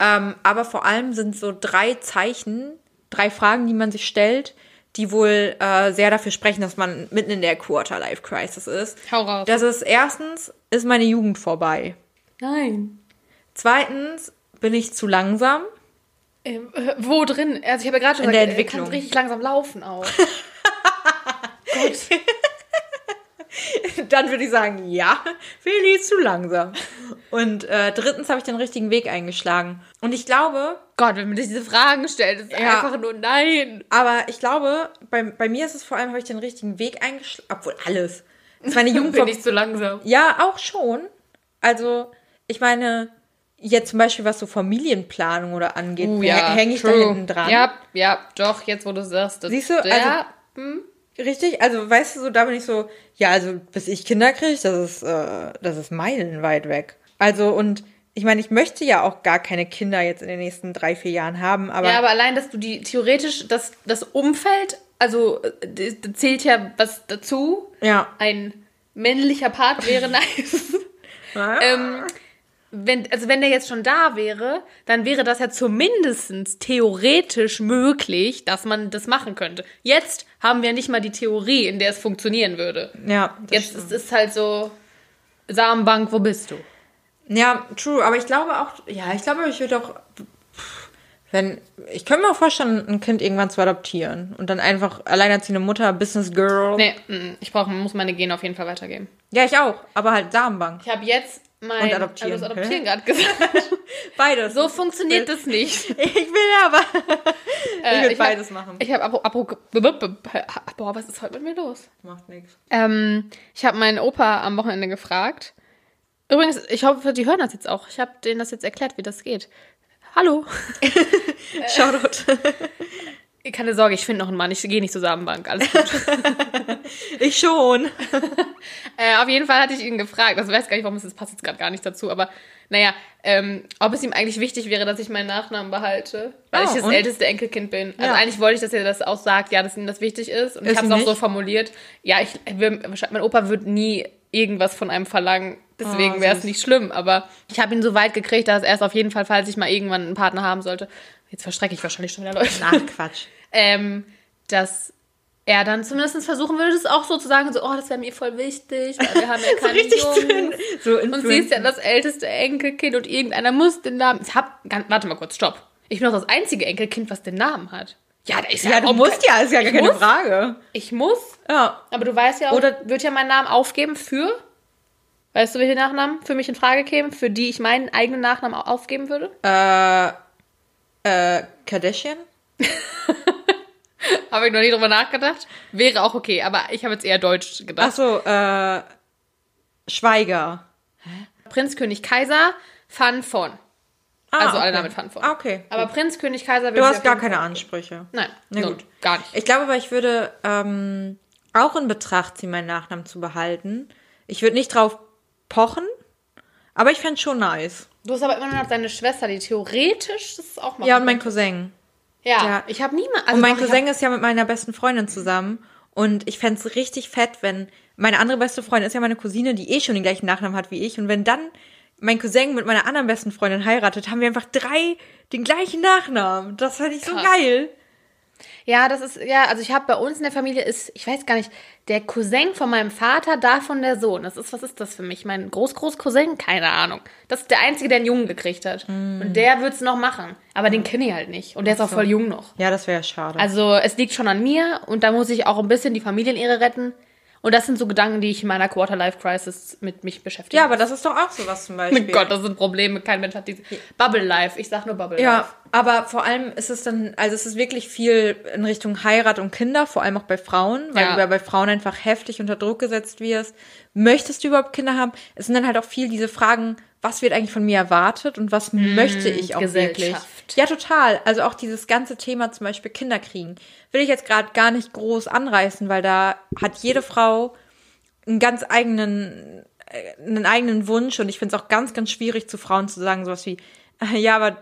Speaker 2: Ähm, aber vor allem sind so drei Zeichen, drei Fragen, die man sich stellt, die wohl äh, sehr dafür sprechen, dass man mitten in der Quarterlife-Crisis ist.
Speaker 1: Hau raus.
Speaker 2: Das ist erstens, ist meine Jugend vorbei.
Speaker 1: Nein.
Speaker 2: Zweitens, bin ich zu langsam.
Speaker 1: Ähm, äh, wo drin? Also ich habe ja gerade schon
Speaker 2: In der
Speaker 1: gesagt, er
Speaker 2: Entwicklung.
Speaker 1: kann richtig langsam laufen auch. Gott.
Speaker 2: Dann würde ich sagen, ja, Feli ist zu langsam. Und äh, drittens habe ich den richtigen Weg eingeschlagen. Und ich glaube,
Speaker 1: Gott, wenn man sich diese Fragen stellt, ist
Speaker 2: Ja.
Speaker 1: einfach nur nein.
Speaker 2: aber ich glaube, bei, bei mir ist es vor allem, habe ich den richtigen Weg eingeschlagen. Obwohl alles. Das meine Jugend
Speaker 1: Bin ich zu langsam.
Speaker 2: Ja, auch schon. Also, ich meine, jetzt zum Beispiel, was so Familienplanung oder angeht,
Speaker 1: Uh, ja,
Speaker 2: hänge ich
Speaker 1: true.
Speaker 2: da hinten dran.
Speaker 1: Ja, ja, doch, jetzt wo du sagst. Das,
Speaker 2: Siehst du,
Speaker 1: ja,
Speaker 2: Richtig, also weißt du, so da bin ich so, ja, also bis ich Kinder kriege, das ist, äh, das ist meilenweit weg. Also und ich meine, ich möchte ja auch gar keine Kinder jetzt in den nächsten drei, vier Jahren haben, aber,
Speaker 1: ja, aber allein, dass du die theoretisch, das, das Umfeld, also äh, d- d- zählt ja was dazu.
Speaker 2: ja.
Speaker 1: Ein männlicher Part wäre nice. ähm, wenn, also wenn der jetzt schon da wäre, dann wäre das ja zumindest theoretisch möglich, dass man das machen könnte. Jetzt haben wir nicht mal die Theorie, in der es funktionieren würde.
Speaker 2: ja,
Speaker 1: Jetzt ist es halt so, Samenbank, wo bist du?
Speaker 2: Ja, true, aber ich glaube auch, ja, ich glaube, ich würde auch, wenn, ich könnte mir auch vorstellen, ein Kind irgendwann zu adoptieren und dann einfach alleinerziehende Mutter, Business Girl.
Speaker 1: Nee, mm, ich brauche, muss meine Gene auf jeden Fall weitergeben.
Speaker 2: Ja, ich auch, aber halt Damenbank.
Speaker 1: Ich habe jetzt mein
Speaker 2: Und adoptieren,
Speaker 1: Also? Adoptieren gerade gesagt.
Speaker 2: Beides.
Speaker 1: So funktioniert das nicht.
Speaker 2: ich will aber.
Speaker 1: Äh,
Speaker 2: ich will
Speaker 1: hab-
Speaker 2: beides machen.
Speaker 1: Ich habe Apro, Apro, boah, was ist heute mit mir los?
Speaker 2: Macht nichts.
Speaker 1: Ähm, ich habe meinen Opa am Wochenende gefragt. Übrigens, ich hoffe, die hören das jetzt auch. Ich habe denen das jetzt erklärt, wie das geht. Hallo.
Speaker 2: Shoutout.
Speaker 1: Keine Sorge, ich finde noch einen Mann. Ich gehe nicht zur Samenbank. Alles gut.
Speaker 2: Ich schon.
Speaker 1: äh, auf jeden Fall hatte ich ihn gefragt. Also, ich weiß gar nicht, warum es das passt jetzt gerade gar nicht dazu. Aber naja, ähm, ob es ihm eigentlich wichtig wäre, dass ich meinen Nachnamen behalte. Weil
Speaker 2: Oh,
Speaker 1: ich das
Speaker 2: und?
Speaker 1: älteste Enkelkind bin. Also
Speaker 2: Ja.
Speaker 1: eigentlich wollte ich, dass er das auch sagt, ja, dass ihm das wichtig ist. Und ich
Speaker 2: Ist
Speaker 1: habe es auch so formuliert. Ja, ich, mein Opa wird nie irgendwas von einem verlangen. Deswegen
Speaker 2: Oh,
Speaker 1: wäre es nicht schlimm. Aber ich habe ihn so weit gekriegt, dass er es auf jeden Fall, falls ich mal irgendwann einen Partner haben sollte, jetzt verstrecke ich wahrscheinlich schon wieder Leute
Speaker 2: Ach, Quatsch.
Speaker 1: ähm, dass er dann zumindest versuchen würde, es auch so zu sagen, so, oh, das wäre mir voll wichtig, weil wir haben ja keine
Speaker 2: richtig
Speaker 1: Jungs.
Speaker 2: So
Speaker 1: und sie ist ja das älteste Enkelkind und irgendeiner muss den Namen. Ich hab, warte mal kurz, stopp. Ich bin doch das einzige Enkelkind, was den Namen hat. Ja, da ist ja,
Speaker 2: Ja, du musst ja, ist ja gar keine
Speaker 1: muss?
Speaker 2: Frage.
Speaker 1: Ich muss,
Speaker 2: Ja.
Speaker 1: aber du weißt ja auch,
Speaker 2: Oder-
Speaker 1: wird ja meinen Namen aufgeben für, weißt du, welche Nachnamen für mich in Frage kämen, für die ich meinen eigenen Nachnamen au- aufgeben würde?
Speaker 2: Äh, äh, Kardashian?
Speaker 1: Habe ich noch nie drüber nachgedacht. Wäre auch okay, aber ich habe jetzt eher Deutsch gedacht.
Speaker 2: Ach so, äh, Schweiger.
Speaker 1: Prinz, König, Kaiser, Fan von.
Speaker 2: Ah,
Speaker 1: Also alle
Speaker 2: okay.
Speaker 1: damit Fan von.
Speaker 2: Ah, okay.
Speaker 1: Aber Prinz, König, Kaiser
Speaker 2: Du hast gar keine Ansprüche.
Speaker 1: Nein,
Speaker 2: Na
Speaker 1: no,
Speaker 2: gut.
Speaker 1: gar nicht.
Speaker 2: Ich glaube aber, ich würde ähm, auch in Betracht ziehen, meinen Nachnamen zu behalten. Ich würde nicht drauf pochen, aber ich fände es schon nice.
Speaker 1: Du hast aber immer noch deine Schwester, die theoretisch das auch machen
Speaker 2: Ja, und mein. Cousin.
Speaker 1: Ja,
Speaker 2: ja.
Speaker 1: ich habe niemanden. Also
Speaker 2: und mein
Speaker 1: doch,
Speaker 2: Cousin ist ja mit meiner besten Freundin zusammen. Und ich fände es richtig fett, wenn meine andere beste Freundin ist ja meine Cousine, die eh schon den gleichen Nachnamen hat wie ich. Und wenn dann mein Cousin mit meiner anderen besten Freundin heiratet, haben wir einfach drei den gleichen Nachnamen. Das fand ich so
Speaker 1: Krass.
Speaker 2: geil.
Speaker 1: Ja, das ist, ja, also ich habe bei uns in der Familie ist, ich weiß gar nicht, der Cousin von meinem Vater, davon der Sohn. Das ist, was ist das für mich? Mein Groß-Groß-Cousin? Keine Ahnung. Das ist der Einzige, der einen Jungen gekriegt hat. Und der wird's noch machen. Aber den kenne ich halt nicht. Und der ist auch voll jung noch.
Speaker 2: Ja, das wäre schade.
Speaker 1: Also es liegt schon an mir und da muss ich auch ein bisschen die Familienehre retten. Und das sind so Gedanken, die ich in meiner Quarter-Life-Crisis mit mich beschäftige.
Speaker 2: ja, aber das ist doch auch sowas zum Beispiel.
Speaker 1: Mein Gott, das sind Probleme. Kein Mensch hat diese. Bubble Life. Ich sag nur Bubble
Speaker 2: Ja,
Speaker 1: Life.
Speaker 2: aber vor allem ist es dann, also es ist wirklich viel in Richtung Heirat und Kinder, vor allem auch bei Frauen, weil
Speaker 1: Ja.
Speaker 2: du ja bei Frauen einfach heftig unter Druck gesetzt wirst. Möchtest du überhaupt Kinder haben? Es sind dann halt auch viel diese Fragen, was wird eigentlich von mir erwartet und was möchte ich auch wirklich? Ja, total. Also auch dieses ganze Thema zum Beispiel Kinder kriegen. Will ich jetzt gerade gar nicht groß anreißen, weil da hat jede Frau einen ganz eigenen, äh, einen eigenen Wunsch und ich finde es auch ganz, ganz schwierig zu Frauen zu sagen, sowas wie, äh, ja, aber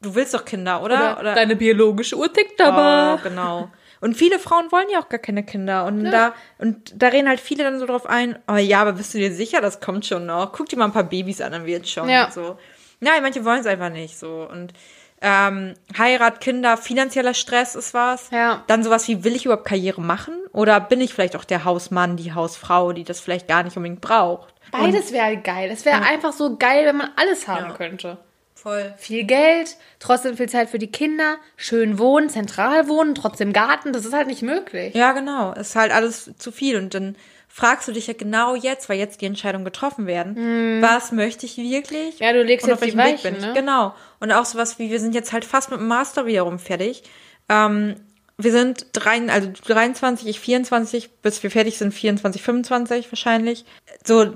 Speaker 2: du willst doch Kinder, oder?
Speaker 1: Oder, deine biologische Uhr tickt aber.
Speaker 2: Oh, genau. Und viele Frauen wollen ja auch gar keine Kinder. Und da, und da reden halt viele dann so drauf ein, oh ja, aber bist du dir sicher, das kommt schon noch? Guck dir mal ein paar Babys an, dann wird's schon.
Speaker 1: Ja.
Speaker 2: Und so. Nein, manche wollen es einfach nicht so. Und ähm, Heirat, Kinder, finanzieller Stress ist was.
Speaker 1: Ja.
Speaker 2: Dann sowas wie, will ich überhaupt Karriere machen? Oder bin ich vielleicht auch der Hausmann, die Hausfrau, die das vielleicht gar nicht unbedingt braucht?
Speaker 1: Beides wäre geil. Es wäre einfach so geil, wenn man alles haben könnte.
Speaker 2: Voll.
Speaker 1: Viel Geld, trotzdem viel Zeit für die Kinder, schön wohnen, zentral wohnen, trotzdem Garten. Das ist halt nicht möglich.
Speaker 2: Ja, genau. Ist halt alles zu viel. Und dann fragst du dich ja genau jetzt, weil jetzt die Entscheidungen getroffen werden, was möchte ich wirklich?
Speaker 1: Ja, du legst
Speaker 2: und
Speaker 1: jetzt
Speaker 2: auf
Speaker 1: die
Speaker 2: welchem Weg
Speaker 1: Weichen,
Speaker 2: bin ich?
Speaker 1: ne?
Speaker 2: Genau. Und auch sowas wie, wir sind jetzt halt fast mit dem Master wiederum fertig. Ähm, wir sind drei, also 23, ich 24, bis wir fertig sind, 24, 25 wahrscheinlich. So,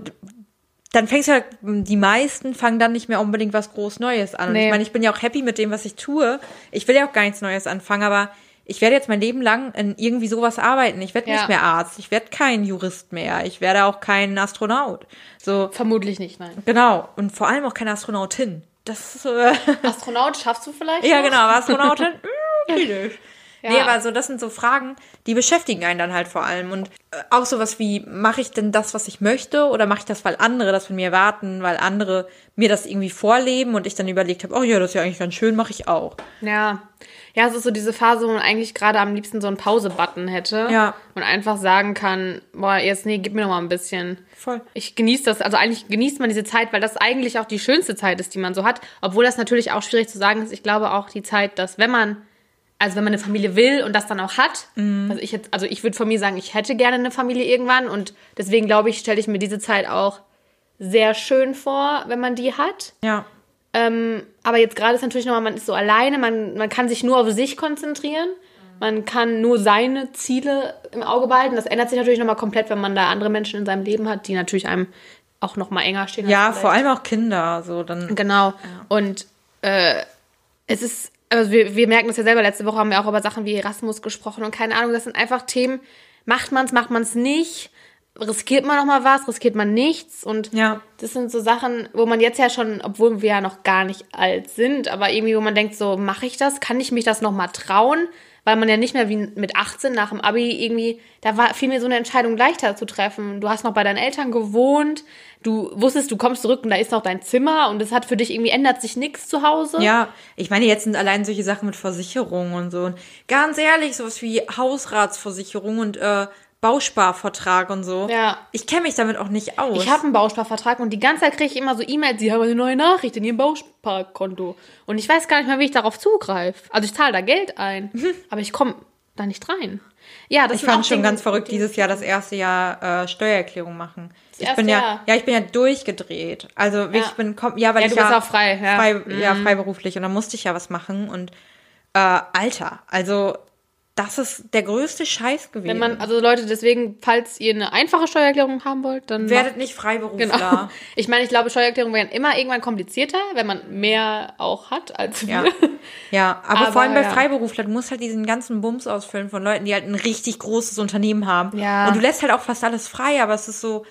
Speaker 2: dann fängst du halt, die meisten fangen dann nicht mehr unbedingt was groß Neues an. Und
Speaker 1: Nee.
Speaker 2: ich meine, ich bin ja auch happy mit dem, was ich tue. Ich will ja auch gar nichts Neues anfangen, aber ich werde jetzt mein Leben lang in irgendwie sowas arbeiten. Ich werde
Speaker 1: Ja.
Speaker 2: nicht mehr Arzt, ich werde kein Jurist mehr, ich werde auch kein Astronaut. So,
Speaker 1: Vermutlich nicht, nein.
Speaker 2: genau. Und vor allem auch keine Astronautin. Das ist, äh,
Speaker 1: Astronaut schaffst du vielleicht?
Speaker 2: ja,
Speaker 1: noch?
Speaker 2: genau, Astronautin, kritisch.
Speaker 1: Ja.
Speaker 2: Nee, aber so, das sind so Fragen, die beschäftigen einen dann halt vor allem. Und äh, auch sowas wie, mache ich denn das, was ich möchte? Oder mache ich das, weil andere das von mir erwarten, weil andere mir das irgendwie vorleben und ich dann überlegt habe, oh ja, das ist ja eigentlich ganz schön, mache ich auch.
Speaker 1: Ja. Ja, es ist so diese Phase, wo man eigentlich gerade am liebsten so einen Pause-Button hätte.
Speaker 2: Ja.
Speaker 1: Und einfach sagen kann, boah, jetzt, nee, gib mir noch mal ein bisschen.
Speaker 2: Voll.
Speaker 1: Ich genieße das, also eigentlich genießt man diese Zeit, weil das eigentlich auch die schönste Zeit ist, die man so hat. Obwohl das natürlich auch schwierig zu sagen ist. Ich glaube auch die Zeit, dass wenn man, also wenn man eine Familie will und das dann auch hat, also ich jetzt, also ich würde von mir sagen, ich hätte gerne eine Familie irgendwann und deswegen glaube ich, stelle ich mir diese Zeit auch sehr schön vor, wenn man die hat.
Speaker 2: Ja.
Speaker 1: Ähm, aber jetzt gerade ist natürlich nochmal, man ist so alleine, man, man kann sich nur auf sich konzentrieren. Man kann nur seine Ziele im Auge behalten. Das ändert sich natürlich nochmal komplett, wenn man da andere Menschen in seinem Leben hat, die natürlich einem auch nochmal enger stehen.
Speaker 2: Ja, vor allem auch Kinder, so dann.
Speaker 1: Genau. Und äh, es ist, also wir, wir merken das ja selber, letzte Woche haben wir auch über Sachen wie Erasmus gesprochen und keine Ahnung, das sind einfach Themen, macht man es, macht man es nicht, riskiert man noch mal was, riskiert man nichts? Und
Speaker 2: Ja.
Speaker 1: das sind so Sachen, wo man jetzt ja schon, obwohl wir ja noch gar nicht alt sind, aber irgendwie, wo man denkt, so mache ich das, kann ich mich das noch mal trauen, weil man ja nicht mehr wie mit 18 nach dem Abi irgendwie, da war fiel mir so eine Entscheidung leichter zu treffen. Du hast noch bei deinen Eltern gewohnt, du wusstest, du kommst zurück und da ist noch dein Zimmer und es hat für dich irgendwie ändert sich nichts zu Hause.
Speaker 2: Ja, ich meine, jetzt sind allein solche Sachen mit Versicherungen und so. Und ganz ehrlich, sowas wie Hausratsversicherung und äh, Bausparvertrag und so.
Speaker 1: Ja.
Speaker 2: Ich kenne mich damit auch nicht aus.
Speaker 1: Ich habe einen Bausparvertrag und die ganze Zeit kriege ich immer so E-Mails, sie haben eine neue Nachricht in ihrem Bausparkonto. Und ich weiß gar nicht mehr, wie ich darauf zugreife. Also ich zahle da Geld ein, aber ich komme da nicht rein. Ja, das
Speaker 2: ich fand schon
Speaker 1: Dinge,
Speaker 2: ganz verrückt,
Speaker 1: die-
Speaker 2: dieses Jahr das erste Jahr äh, Steuererklärung machen. Ich
Speaker 1: erste
Speaker 2: bin ja,
Speaker 1: Jahr?
Speaker 2: ja, ich bin ja durchgedreht. Also
Speaker 1: Ja.
Speaker 2: ich bin, komm, ja, weil
Speaker 1: Ja,
Speaker 2: ich
Speaker 1: du bist
Speaker 2: ja
Speaker 1: auch frei, ja.
Speaker 2: frei,
Speaker 1: Mhm.
Speaker 2: ja, freiberuflich und dann musste ich ja was machen und äh, Alter, also das ist der größte Scheiß gewesen.
Speaker 1: Wenn man, also Leute, deswegen, falls ihr eine einfache Steuererklärung haben wollt, dann
Speaker 2: Werdet nicht Freiberufler.
Speaker 1: Genau. Ich meine, ich glaube, Steuererklärungen werden immer irgendwann komplizierter, wenn man mehr auch hat als wir.
Speaker 2: Ja. ja, aber,
Speaker 1: Aber
Speaker 2: vor allem bei
Speaker 1: ja.
Speaker 2: Freiberufler, du musst halt diesen ganzen Bums ausfüllen von Leuten, die halt ein richtig großes Unternehmen haben.
Speaker 1: Ja.
Speaker 2: Und du lässt halt auch fast alles frei, aber es ist so,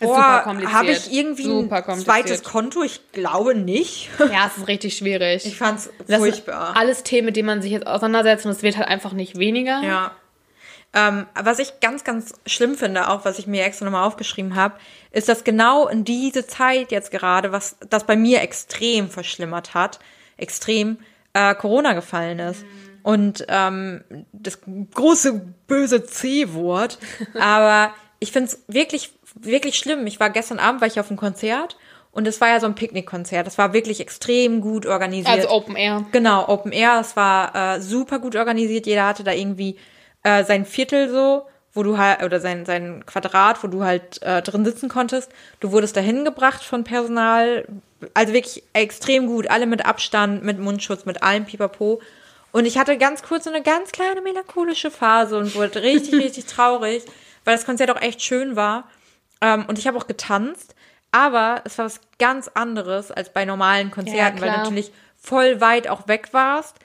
Speaker 2: boah, habe ich irgendwie ein zweites Konto? Ich glaube nicht.
Speaker 1: Ja, es ist richtig schwierig.
Speaker 2: Ich fand's furchtbar.
Speaker 1: alles Themen, mit denen man sich jetzt auseinandersetzt und es wird halt einfach nicht weniger.
Speaker 2: Ja. Ähm, was ich ganz, ganz schlimm finde, auch was ich mir extra nochmal aufgeschrieben habe, ist, dass genau in diese Zeit jetzt gerade, was das bei mir extrem verschlimmert hat, extrem äh, Corona gefallen ist. Und ähm, das große böse C-Wort. Aber ich finde es wirklich, wirklich schlimm. Ich war gestern Abend, war ich auf einem Konzert und es war ja so ein Picknickkonzert. Das war wirklich extrem gut organisiert.
Speaker 1: Also Open Air.
Speaker 2: Genau, Open Air, es war äh, super gut organisiert. Jeder hatte da irgendwie äh, sein Viertel so, wo du halt, oder sein, sein Quadrat, wo du halt äh, drin sitzen konntest. Du wurdest dahin gebracht von Personal. Also wirklich extrem gut. Alle mit Abstand, mit Mundschutz, mit allem Pipapo. Und ich hatte ganz kurz so eine ganz kleine melancholische Phase und wurde richtig, richtig traurig, weil das Konzert auch echt schön war. Ähm, und ich habe auch getanzt. Aber es war was ganz anderes als bei normalen Konzerten, weil
Speaker 1: klar.
Speaker 2: du natürlich voll weit auch weg warst.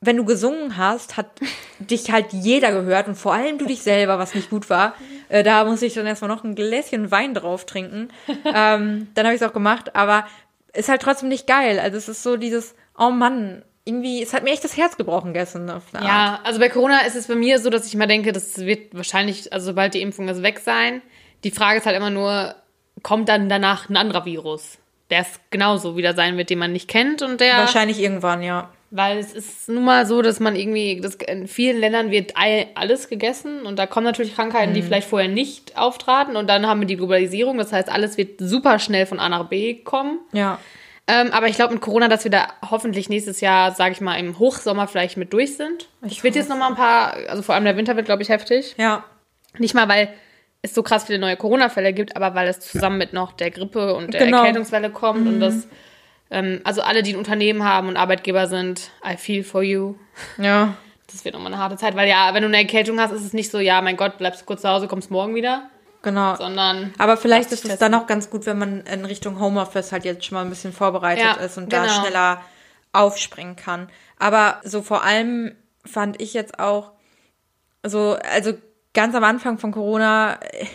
Speaker 2: Wenn du gesungen hast, hat dich halt jeder gehört und vor allem du dich selber, was nicht gut war. Äh, da musste ich dann erstmal noch ein Gläschen Wein drauf trinken. ähm, dann habe ich es auch gemacht, aber ist halt trotzdem nicht geil. Also es ist so dieses, oh Mann, irgendwie, es hat mir echt das Herz gebrochen gestern.
Speaker 1: Ja, also bei Corona ist es bei mir so, dass ich immer denke, das wird wahrscheinlich, also sobald die Impfung ist, weg sein. Die Frage ist halt immer nur, kommt dann danach ein anderer Virus, der es genauso wieder sein wird, den man nicht kennt und der
Speaker 2: Wahrscheinlich irgendwann, ja.
Speaker 1: Weil es ist nun mal so, dass man irgendwie, das, in vielen Ländern wird all- alles gegessen und da kommen natürlich Krankheiten,
Speaker 2: Mhm.
Speaker 1: die vielleicht vorher nicht auftraten und dann haben wir die Globalisierung, das heißt, alles wird super schnell von A nach B kommen.
Speaker 2: Ja.
Speaker 1: Ähm, aber ich glaube mit Corona, dass wir da hoffentlich nächstes Jahr, sage ich mal, im Hochsommer vielleicht mit durch sind. Ich wird jetzt noch mal ein paar, also vor allem der Winter wird, glaube ich, heftig.
Speaker 2: Ja.
Speaker 1: Nicht mal, weil es so krass viele neue Corona-Fälle gibt, aber weil es zusammen mit noch der Grippe und der
Speaker 2: Genau.
Speaker 1: Erkältungswelle kommt und das, ähm, also alle, die ein Unternehmen haben und Arbeitgeber sind, I feel for you.
Speaker 2: Ja.
Speaker 1: Das wird nochmal eine harte Zeit, weil ja, wenn du eine Erkältung hast, ist es nicht so, ja, mein Gott, bleibst kurz zu Hause, kommst morgen wieder,
Speaker 2: Genau.
Speaker 1: sondern
Speaker 2: Aber vielleicht ist es dann auch ganz gut, wenn man in Richtung Homeoffice halt jetzt schon mal ein bisschen vorbereitet
Speaker 1: Ja,
Speaker 2: ist und da
Speaker 1: genau.
Speaker 2: schneller aufspringen kann. Aber so vor allem fand ich jetzt auch so, also ganz am Anfang von Corona äh,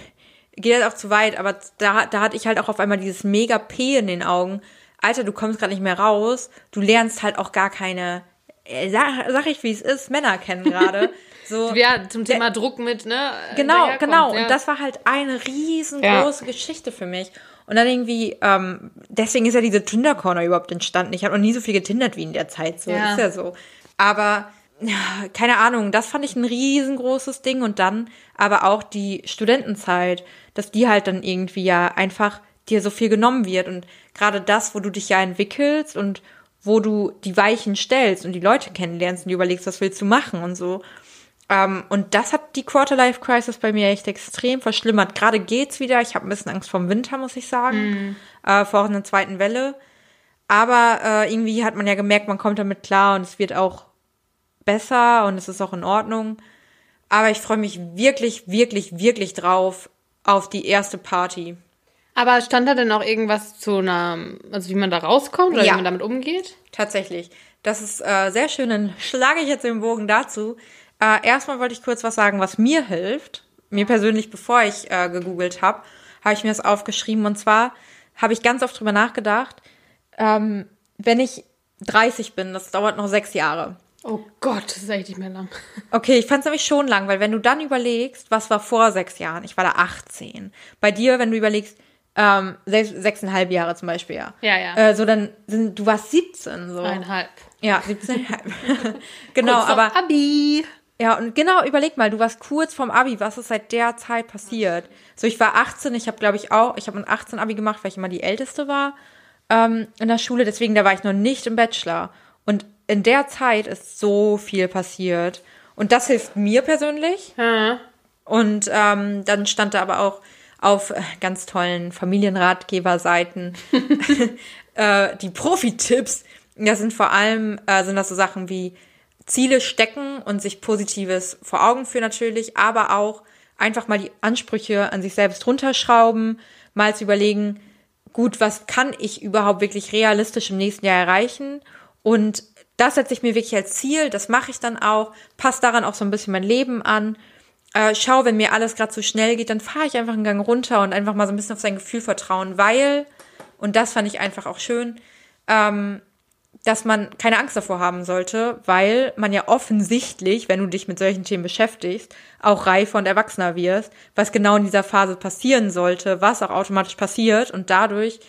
Speaker 2: geht das auch zu weit, aber da, da hatte ich halt auch auf einmal dieses mega P in den Augen. Alter, du kommst gerade nicht mehr raus. Du lernst halt auch gar keine, äh, sag, sag ich wie es ist, Männer kennen gerade. So,
Speaker 1: ja, zum Thema Druck mit, ne?
Speaker 2: Genau,
Speaker 1: daherkommt,
Speaker 2: genau.
Speaker 1: ja.
Speaker 2: Und das war halt eine riesengroße Geschichte für mich. Und dann irgendwie, ähm, deswegen ist ja diese Tinder Corner überhaupt entstanden. Ich habe noch nie so viel getindert wie in der Zeit. So
Speaker 1: Ja.
Speaker 2: ist ja so. Aber ja, keine Ahnung, das fand ich ein riesengroßes Ding. Und dann aber auch die Studentenzeit, dass die halt dann irgendwie ja einfach dir so viel genommen wird. Und gerade das, wo du dich ja entwickelst und wo du die Weichen stellst und die Leute kennenlernst und überlegst, was willst du machen und so. Ähm, und das hat die Quarter-Life-Crisis bei mir echt extrem verschlimmert. Gerade geht's wieder. Ich habe ein bisschen Angst vom Winter, muss ich sagen. Äh, vor einer zweiten Welle. Aber äh, irgendwie hat man ja gemerkt, man kommt damit klar und es wird auch besser und es ist auch in Ordnung. Aber ich freue mich wirklich, wirklich, wirklich drauf auf die erste Party.
Speaker 1: Aber stand da denn auch irgendwas zu einer, also wie man da rauskommt oder
Speaker 2: Ja.
Speaker 1: wie man damit umgeht?
Speaker 2: Tatsächlich. Das ist äh, sehr schön. Dann schlage ich jetzt den Bogen dazu. Äh, erstmal wollte ich kurz was sagen, was mir hilft. Mir persönlich, bevor ich äh, gegoogelt habe, habe ich mir das aufgeschrieben. Und zwar habe ich ganz oft drüber nachgedacht, ähm, wenn ich 30 bin, das dauert noch sechs Jahre.
Speaker 1: Oh Gott, das ist echt nicht mehr lang.
Speaker 2: Okay, ich fand es nämlich schon lang, weil wenn du dann überlegst, was war vor sechs Jahren? Ich war da 18. Bei dir, wenn du überlegst, ähm, sechs, sechseinhalb Jahre zum Beispiel, ja.
Speaker 1: Ja, ja.
Speaker 2: Äh, so dann sind, du warst 17, so.
Speaker 1: Eineinhalb.
Speaker 2: Ja, 17,5. genau,
Speaker 1: Kurz
Speaker 2: aber
Speaker 1: Abi.
Speaker 2: ja, und genau, überleg mal, du warst kurz vorm Abi, was ist seit der Zeit passiert? So, ich war 18, ich habe, glaube ich, auch, ich habe ein 18 Abi gemacht, weil ich immer die Älteste war ähm, in der Schule, deswegen, da war ich noch nicht im Bachelor. In der Zeit ist so viel passiert. Und das hilft mir persönlich.
Speaker 1: Ja.
Speaker 2: Und ähm, dann stand da aber auch auf ganz tollen Familienratgeberseiten äh, die Profi-Tipps. Das sind vor allem äh, sind das so Sachen wie Ziele stecken und sich Positives vor Augen führen natürlich, aber auch einfach mal die Ansprüche an sich selbst runterschrauben, mal zu überlegen, gut, was kann ich überhaupt wirklich realistisch im nächsten Jahr erreichen? Und das setze ich mir wirklich als Ziel, das mache ich dann auch, passe daran auch so ein bisschen mein Leben an. Äh, schau, wenn mir alles gerade zu schnell geht, dann fahre ich einfach einen Gang runter und einfach mal so ein bisschen auf sein Gefühl vertrauen, weil, und das fand ich einfach auch schön, ähm, dass man keine Angst davor haben sollte, weil man ja offensichtlich, wenn du dich mit solchen Themen beschäftigst, auch reifer und erwachsener wirst, was genau in dieser Phase passieren sollte, was auch automatisch passiert und dadurch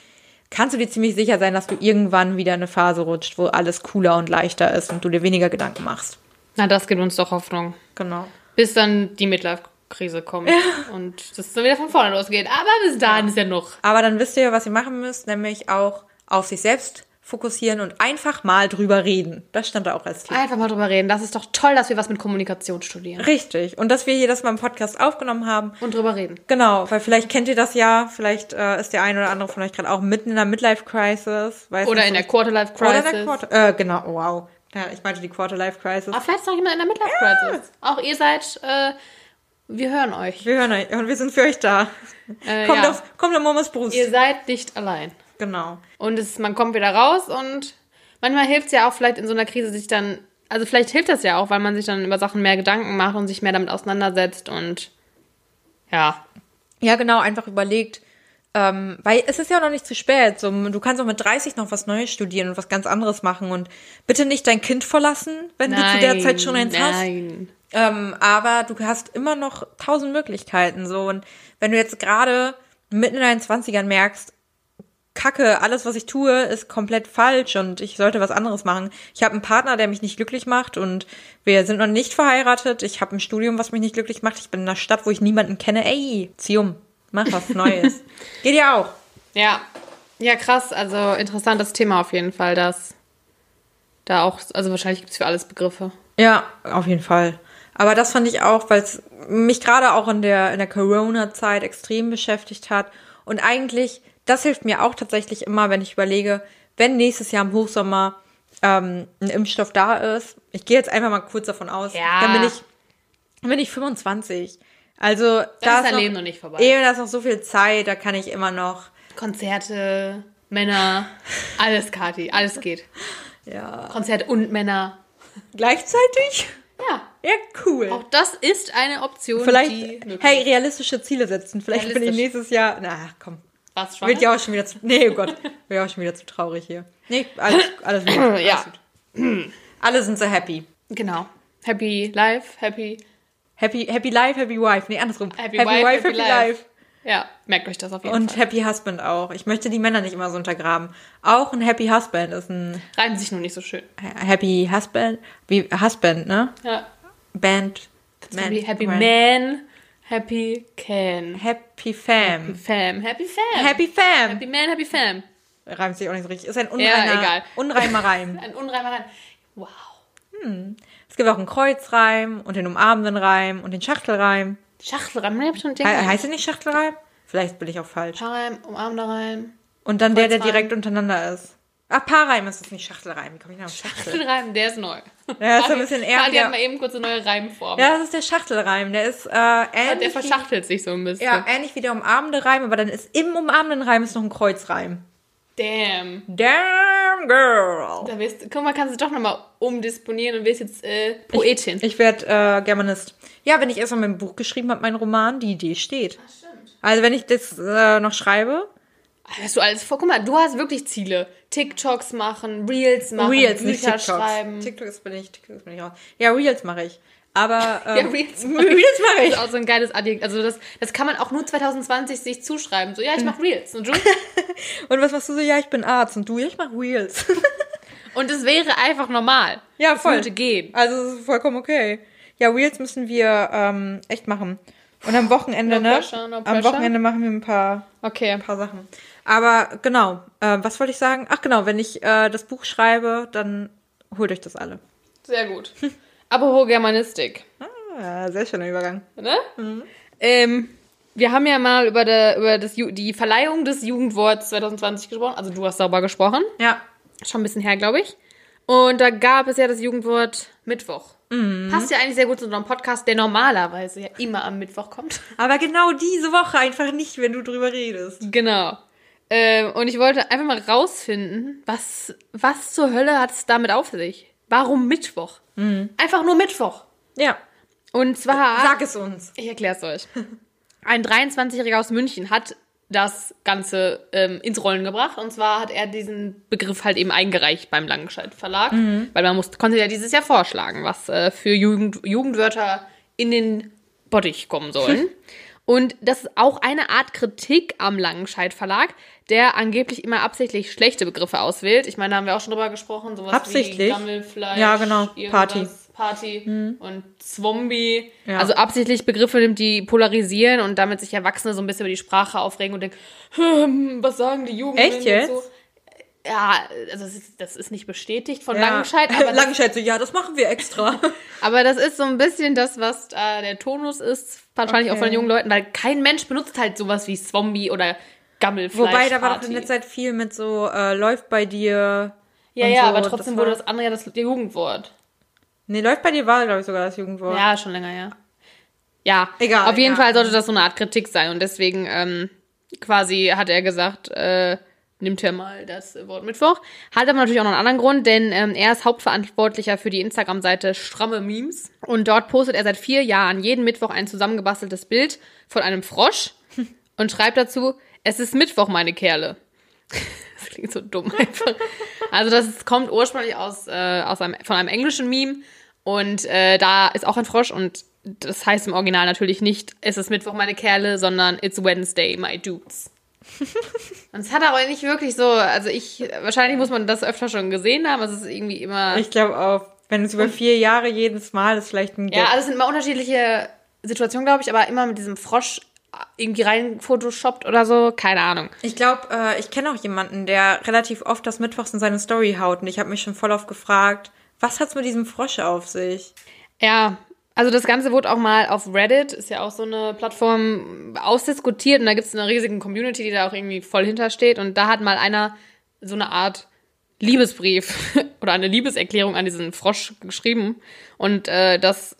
Speaker 2: kannst du dir ziemlich sicher sein, dass du irgendwann wieder in eine Phase rutscht, wo alles cooler und leichter ist und du dir weniger Gedanken machst.
Speaker 1: Na, das gibt uns doch Hoffnung.
Speaker 2: Genau.
Speaker 1: Bis dann die Midlife-Krise kommt und das dann wieder von vorne losgeht. Aber bis dahin ist ja noch.
Speaker 2: Aber dann wisst ihr, was ihr machen müsst, nämlich auch auf sich selbst fokussieren und einfach mal drüber reden. Das stand da auch als Ziel.
Speaker 1: Einfach mal drüber reden. Das ist doch toll, dass wir was mit Kommunikation studieren.
Speaker 2: Richtig. Und dass wir hier das mal im Podcast aufgenommen haben.
Speaker 1: Und drüber reden.
Speaker 2: Genau, weil vielleicht kennt ihr das ja, vielleicht äh, ist der ein oder andere von euch gerade auch mitten in einer Midlife-Crisis.
Speaker 1: Oder
Speaker 2: nicht,
Speaker 1: in der Quarter-Life-Crisis.
Speaker 2: Oder in der Quarter, äh, genau, wow. Ja, ich meinte die Quarter-Life-Crisis.
Speaker 1: Aber vielleicht ist noch jemand in der Midlife-Crisis. Auch ihr seid, äh, wir hören euch.
Speaker 2: Wir hören euch und wir sind für euch da.
Speaker 1: Äh,
Speaker 2: kommt,
Speaker 1: ja.
Speaker 2: auf, kommt auf Mamas Brust.
Speaker 1: Ihr seid nicht allein.
Speaker 2: Genau.
Speaker 1: Und es, man kommt wieder raus und manchmal hilft es ja auch vielleicht in so einer Krise sich dann, also vielleicht hilft das ja auch, weil man sich dann über Sachen mehr Gedanken macht und sich mehr damit auseinandersetzt und ja.
Speaker 2: Ja, genau, einfach überlegt, ähm, weil es ist ja noch nicht zu spät. So, du kannst auch mit 30 noch was Neues studieren und was ganz anderes machen und bitte nicht dein Kind verlassen, wenn du zu der Zeit schon eins hast.
Speaker 1: nein.
Speaker 2: Ähm, aber du hast immer noch tausend Möglichkeiten so und wenn du jetzt gerade mitten in deinen 20ern merkst, Kacke, alles was ich tue ist komplett falsch und ich sollte was anderes machen. Ich habe einen Partner, der mich nicht glücklich macht und wir sind noch nicht verheiratet. Ich habe ein Studium, was mich nicht glücklich macht. Ich bin in einer Stadt, wo ich niemanden kenne. Ey, zieh um, mach was Neues. Geht ja auch.
Speaker 1: Ja. Ja, krass. Also interessantes Thema auf jeden Fall, dass da auch, also wahrscheinlich gibt es für alles Begriffe.
Speaker 2: Ja, auf jeden Fall. Aber das fand ich auch, weil es mich gerade auch in der, in der Corona-Zeit extrem beschäftigt hat. Und eigentlich, das hilft mir auch tatsächlich immer, wenn ich überlege, wenn nächstes Jahr im Hochsommer ähm, ein Impfstoff da ist. Ich gehe jetzt einfach mal kurz davon aus.
Speaker 1: Ja.
Speaker 2: Dann bin ich, dann bin ich 25. Also da
Speaker 1: ist dein Leben noch nicht vorbei.
Speaker 2: Eben, da ist noch so viel Zeit, da kann ich immer noch.
Speaker 1: Konzerte, Männer, alles, Kati, alles geht.
Speaker 2: Ja.
Speaker 1: Konzerte und Männer.
Speaker 2: Gleichzeitig?
Speaker 1: Ja,
Speaker 2: Ja, cool.
Speaker 1: auch das ist eine Option,
Speaker 2: Vielleicht, hey, realistische Ziele setzen. Vielleicht bin ich nächstes Jahr. Na, komm.
Speaker 1: Was, schwanger?
Speaker 2: Wird ja auch schon wieder zu. Nee, oh Gott. Wird ja auch schon wieder zu traurig hier. Nee, alles, alles gut. Alles
Speaker 1: Ja.
Speaker 2: gut. Alle sind so happy.
Speaker 1: Genau. Happy Life, happy.
Speaker 2: Happy, happy life, happy wife. Nee, andersrum.
Speaker 1: Happy wife, happy life. Ja, merkt euch das auf jeden
Speaker 2: Und
Speaker 1: Fall.
Speaker 2: happy husband auch. Ich möchte die Männer nicht immer so untergraben. Auch ein happy husband ist ein
Speaker 1: Reimt sich nur nicht so schön.
Speaker 2: happy husband. Wie husband, ne?
Speaker 1: Ja.
Speaker 2: Band. Man,
Speaker 1: Happy, happy
Speaker 2: man.
Speaker 1: Happy can.
Speaker 2: Happy fam.
Speaker 1: Fam, happy fam.
Speaker 2: Happy fam.
Speaker 1: Happy man, happy fam.
Speaker 2: Reimt sich auch nicht so richtig. Ist ein unreiner,
Speaker 1: egal.
Speaker 2: unreimer Reim.
Speaker 1: Ein unreimer Reim. Wow.
Speaker 2: Es gibt auch einen Kreuzreim und den umarmenden Reim und den Schachtelreim.
Speaker 1: Schachtelreim, ne? hab ich schon
Speaker 2: He heißt der nicht Schachtelreim? Vielleicht bin ich auch falsch.
Speaker 1: Paarreim, umarmender Reim.
Speaker 2: Und dann der, der
Speaker 1: Kreuzreim.
Speaker 2: direkt untereinander ist. Ach, Paarreim ist es nicht Schachtelreim. Wie komme ich denn auf Schachtel?
Speaker 1: Schachtelreim, der ist neu.
Speaker 2: Ja, ist so ein bisschen eher
Speaker 1: Kati
Speaker 2: der-
Speaker 1: hat mal eben kurz eine neue Reimform.
Speaker 2: Ja, das ist der Schachtelreim. Der ist äh,
Speaker 1: der
Speaker 2: ähnlich, wie,
Speaker 1: verschachtelt sich so ein bisschen.
Speaker 2: ja, ähnlich wie der umarmende Reim, aber dann ist im umarmenden Reim ist noch ein Kreuzreim.
Speaker 1: Damn.
Speaker 2: Damn, girl.
Speaker 1: Da wirst, guck mal, kannst du doch nochmal umdisponieren und wirst jetzt äh, Poetin.
Speaker 2: Ich werde äh, Germanist. Ja, wenn ich erstmal mein Buch geschrieben habe, mein Roman, die Idee steht.
Speaker 1: stimmt.
Speaker 2: Also wenn ich das äh, noch schreibe,
Speaker 1: Hast du alles vor? Guck mal, du hast wirklich Ziele. TikToks machen, Reels machen,
Speaker 2: Reels, nicht
Speaker 1: Bücher
Speaker 2: TikToks.
Speaker 1: schreiben.
Speaker 2: TikToks bin ich, TikToks bin ich raus. Ja, Reels mache ich. Aber ähm,
Speaker 1: Ja, Reels mach
Speaker 2: Reels
Speaker 1: ich.
Speaker 2: mache
Speaker 1: Das
Speaker 2: ich.
Speaker 1: ist auch so ein geiles Adjekt. Also das, das kann man auch nur 2020 sich zuschreiben. So, ja, ich mache Reels. Und du?
Speaker 2: Und was machst du so? Ja, ich bin Arzt. Und du? Ja, ich mache Reels.
Speaker 1: Und es wäre einfach normal.
Speaker 2: Ja,
Speaker 1: Es
Speaker 2: voll.
Speaker 1: würde gehen.
Speaker 2: Also es ist vollkommen okay. Ja, Reels müssen wir ähm, echt machen. Und am Wochenende,
Speaker 1: No
Speaker 2: ne?
Speaker 1: pressure, no
Speaker 2: am
Speaker 1: pressure.
Speaker 2: Wochenende machen wir ein paar,
Speaker 1: Okay.
Speaker 2: ein paar Sachen. Aber genau, äh, was wollte ich sagen? Ach genau, wenn ich äh, das Buch schreibe, dann holt euch das alle.
Speaker 1: Sehr gut. Apropos Germanistik.
Speaker 2: Ah, sehr schöner Übergang.
Speaker 1: Ne? Ähm, wir haben ja mal über, der, über das, die Verleihung des Jugendworts 2020 gesprochen. Also du hast darüber gesprochen.
Speaker 2: Ja.
Speaker 1: Schon ein bisschen her, glaube ich. Und da gab es ja das Jugendwort Mittwoch.
Speaker 2: Mhm.
Speaker 1: Passt ja eigentlich sehr gut zu unserem Podcast, der normalerweise ja immer am Mittwoch kommt.
Speaker 2: Aber genau diese Woche einfach nicht, wenn du drüber redest.
Speaker 1: Genau. Ähm, und ich wollte einfach mal rausfinden, was, was zur Hölle hat es damit auf sich? Warum Mittwoch?
Speaker 2: Mhm.
Speaker 1: Einfach nur Mittwoch.
Speaker 2: Ja.
Speaker 1: Und zwar.
Speaker 2: Sag es uns.
Speaker 1: Ich erkläre es euch. Ein 23-Jähriger aus München hat das Ganze ähm, ins Rollen gebracht. Und zwar hat er diesen Begriff halt eben eingereicht beim Langenscheidt Verlag. Weil man muss, konnte ja dieses Jahr vorschlagen, was äh, für Jugend, Jugendwörter in den Bottich kommen sollen. Und das ist auch eine Art Kritik am Langenscheidt Verlag, der angeblich immer absichtlich schlechte Begriffe auswählt. Ich meine, da haben wir auch schon drüber gesprochen. Sowas
Speaker 2: Absichtlich?
Speaker 1: wie Gammelfleisch,
Speaker 2: Ja, genau. Party.
Speaker 1: Party und Zombie.
Speaker 2: Ja.
Speaker 1: Also absichtlich Begriffe nimmt, die polarisieren und damit sich Erwachsene so ein bisschen über die Sprache aufregen und denken, hm, was sagen die Jugendlichen
Speaker 2: Echt jetzt?
Speaker 1: so. Ja, also das ist, das ist nicht bestätigt von
Speaker 2: Ja.
Speaker 1: Langenscheid, aber
Speaker 2: Langenscheid so, ja, das machen wir extra.
Speaker 1: aber das ist so ein bisschen das, was äh, der Tonus ist, wahrscheinlich auch von den
Speaker 2: Okay.
Speaker 1: jungen Leuten, weil kein Mensch benutzt halt sowas wie Zombie oder Gammelfleisch.
Speaker 2: Wobei, da war doch in der Zeit viel mit so, äh, läuft bei dir.
Speaker 1: Ja, ja,
Speaker 2: so.
Speaker 1: aber trotzdem
Speaker 2: war-
Speaker 1: wurde das andere ja das Jugendwort.
Speaker 2: Nee, läuft bei dir war, glaube ich, sogar das Jugendwort.
Speaker 1: Ja, schon länger, ja. Ja,
Speaker 2: Egal,
Speaker 1: Auf jeden
Speaker 2: ja.
Speaker 1: Fall sollte das so eine Art Kritik sein und deswegen ähm, quasi hat er gesagt, äh, nimmt er mal das Wort Mittwoch. Hat aber natürlich auch noch einen anderen Grund, denn ähm, er ist Hauptverantwortlicher für die Instagram-Seite Stramme Memes und dort postet er seit vier Jahren jeden Mittwoch ein zusammengebasteltes Bild von einem Frosch und schreibt dazu, es ist Mittwoch, meine Kerle. Das klingt so dumm einfach. Also das ist, kommt ursprünglich aus, äh, aus einem, von einem englischen Meme und äh, da ist auch ein Frosch und das heißt im Original natürlich nicht, es ist Mittwoch, meine Kerle, sondern it's Wednesday, my dudes. Und es hat aber nicht wirklich so, also ich, wahrscheinlich muss man das öfter schon gesehen haben, es ist irgendwie immer,
Speaker 2: Ich glaube auch, wenn es über vier Jahre jedes Mal ist, vielleicht ein
Speaker 1: ja,
Speaker 2: Gag.
Speaker 1: also es sind immer unterschiedliche Situationen, glaube ich, aber immer mit diesem Frosch irgendwie rein photoshoppt oder so, keine Ahnung.
Speaker 2: Ich glaube, äh, ich kenne auch jemanden, der relativ oft das Mittwochs in seine Story haut. Und ich habe mich schon voll oft gefragt, was hat's mit diesem Frosch auf sich?
Speaker 1: Ja, also das Ganze wurde auch mal auf Reddit, ist ja auch so eine Plattform, ausdiskutiert und da gibt es eine riesige Community, die da auch irgendwie voll hintersteht und da hat mal einer so eine Art Liebesbrief oder eine Liebeserklärung an diesen Frosch geschrieben und äh, das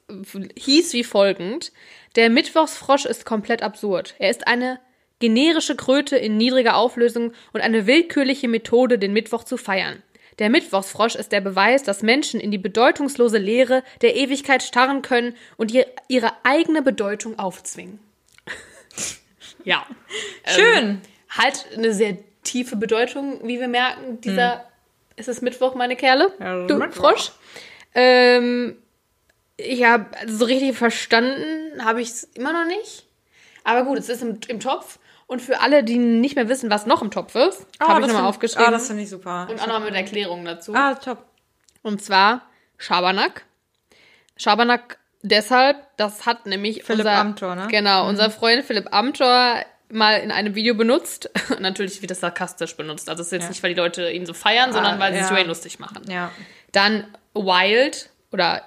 Speaker 1: hieß wie folgend. Der Mittwochsfrosch ist komplett absurd. Er ist eine generische Kröte in niedriger Auflösung und eine willkürliche Methode, den Mittwoch zu feiern. Der Mittwochsfrosch ist der Beweis, dass Menschen in die bedeutungslose Leere der Ewigkeit starren können und ihr, ihre eigene Bedeutung aufzwingen. ja.
Speaker 2: Schön.
Speaker 1: Ähm, halt eine sehr tiefe Bedeutung, wie wir merken. Dieser, ist es Mittwoch, meine Kerle?
Speaker 2: Ja,
Speaker 1: du
Speaker 2: Mittwoch.
Speaker 1: Frosch. Ähm, ich habe so richtig verstanden, habe ich es immer noch nicht. Aber gut, es ist im, im Topf. Und für alle, die nicht mehr wissen, was noch im Topf ist, habe ich nochmal aufgeschrieben.
Speaker 2: Ah, das finde ich super.
Speaker 1: und auch noch mit Erklärungen dazu.
Speaker 2: ah, top.
Speaker 1: Und zwar Schabernack. Schabernack deshalb, das hat nämlich
Speaker 2: Philipp
Speaker 1: unser,
Speaker 2: Amthor, ne?
Speaker 1: Genau, unser Freund Philipp Amthor mal in einem Video benutzt. Natürlich wird das sarkastisch benutzt. Also es ist jetzt
Speaker 2: Ja.
Speaker 1: nicht, weil die Leute ihn so feiern, sondern
Speaker 2: Ah,
Speaker 1: weil sie sich
Speaker 2: ja.
Speaker 1: über ihn lustig machen.
Speaker 2: Ja.
Speaker 1: Dann Wild oder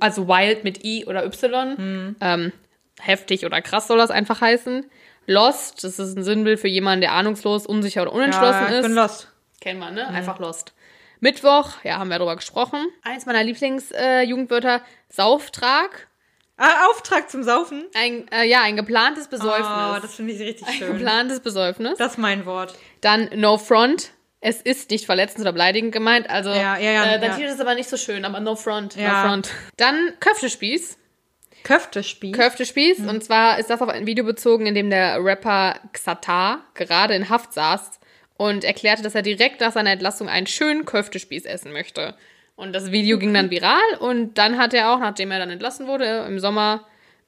Speaker 1: also Wild mit I oder Y.
Speaker 2: Hm.
Speaker 1: Ähm, heftig oder krass soll das einfach heißen. Lost, das ist ein Sinnbild für jemanden, der ahnungslos, unsicher oder unentschlossen
Speaker 2: ja, ich
Speaker 1: ist.
Speaker 2: bin lost.
Speaker 1: Kennen wir, ne? Einfach Lost. Mittwoch, ja, haben wir darüber gesprochen. Eins meiner Lieblings-Jugendwörter, Sauftrag.
Speaker 2: Ah, Auftrag zum Saufen?
Speaker 1: Ein, äh, ja, ein geplantes Besäufnis.
Speaker 2: Oh, das finde ich richtig
Speaker 1: ein
Speaker 2: schön.
Speaker 1: geplantes Besäufnis.
Speaker 2: Das ist mein Wort.
Speaker 1: Dann No Front. Es ist nicht verletzend oder beleidigend gemeint. Also,
Speaker 2: Ja, ja, ja,
Speaker 1: äh, dein
Speaker 2: ja.
Speaker 1: Ist aber nicht so schön, aber No Front.
Speaker 2: Ja.
Speaker 1: No Front. Dann Köftespieß.
Speaker 2: Köftespieß.
Speaker 1: Köftespieß. Und zwar ist das auf ein Video bezogen, in dem der Rapper Xatar gerade in Haft saß und erklärte, dass er direkt nach seiner Entlassung einen schönen Köftespieß essen möchte. Und das Video ging dann viral und dann hat er auch, nachdem er dann entlassen wurde, im Sommer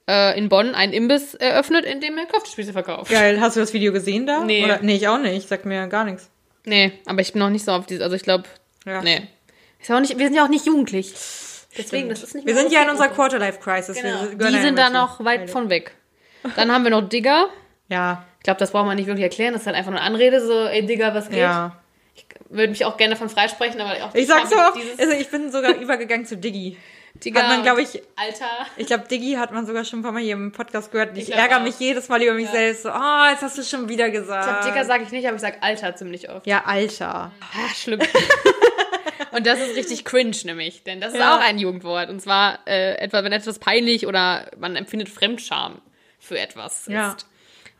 Speaker 1: äh, in Bonn einen Imbiss eröffnet, in dem er Köftespieße verkauft.
Speaker 2: Geil, hast du das Video gesehen da?
Speaker 1: Nee.
Speaker 2: Oder, nee, ich auch nicht. Sagt mir gar nichts.
Speaker 1: Nee, aber ich bin noch nicht so auf dieses, also ich glaube,
Speaker 2: Ja.
Speaker 1: nee. Ist ja auch nicht, wir sind ja auch nicht jugendlich. Deswegen, das ist nicht
Speaker 2: Wir sind ja in unserer Quarterlife-Crisis.
Speaker 1: Genau. Die sind da noch weit von weg. Dann haben wir noch Digger.
Speaker 2: Ja,
Speaker 1: Ich glaube, das braucht man nicht wirklich erklären. Das ist halt einfach nur eine Anrede, so, ey Digga, was geht?
Speaker 2: ja.
Speaker 1: Ich würde mich auch gerne davon freisprechen, aber auch
Speaker 2: Ich sag's so
Speaker 1: dieses
Speaker 2: also ich bin sogar übergegangen zu Diggi.
Speaker 1: Digga,
Speaker 2: Hat man, glaube ich,
Speaker 1: Alter.
Speaker 2: ich glaube, Diggi hat man sogar schon ein paar Mal hier im Podcast gehört. Ich,
Speaker 1: Ich
Speaker 2: ärgere
Speaker 1: auch.
Speaker 2: mich jedes Mal über mich
Speaker 1: Ja.
Speaker 2: selbst. So, oh, jetzt hast du schon wieder gesagt.
Speaker 1: Ich glaube, Digga sage ich nicht, aber ich sag Alter ziemlich oft.
Speaker 2: Ja, Alter.
Speaker 1: Ah, schlimm. Und das ist richtig cringe, nämlich. Denn das ist
Speaker 2: Ja.
Speaker 1: auch ein Jugendwort. Und zwar äh, etwa, wenn etwas peinlich oder man empfindet Fremdscham für etwas
Speaker 2: Ja.
Speaker 1: ist.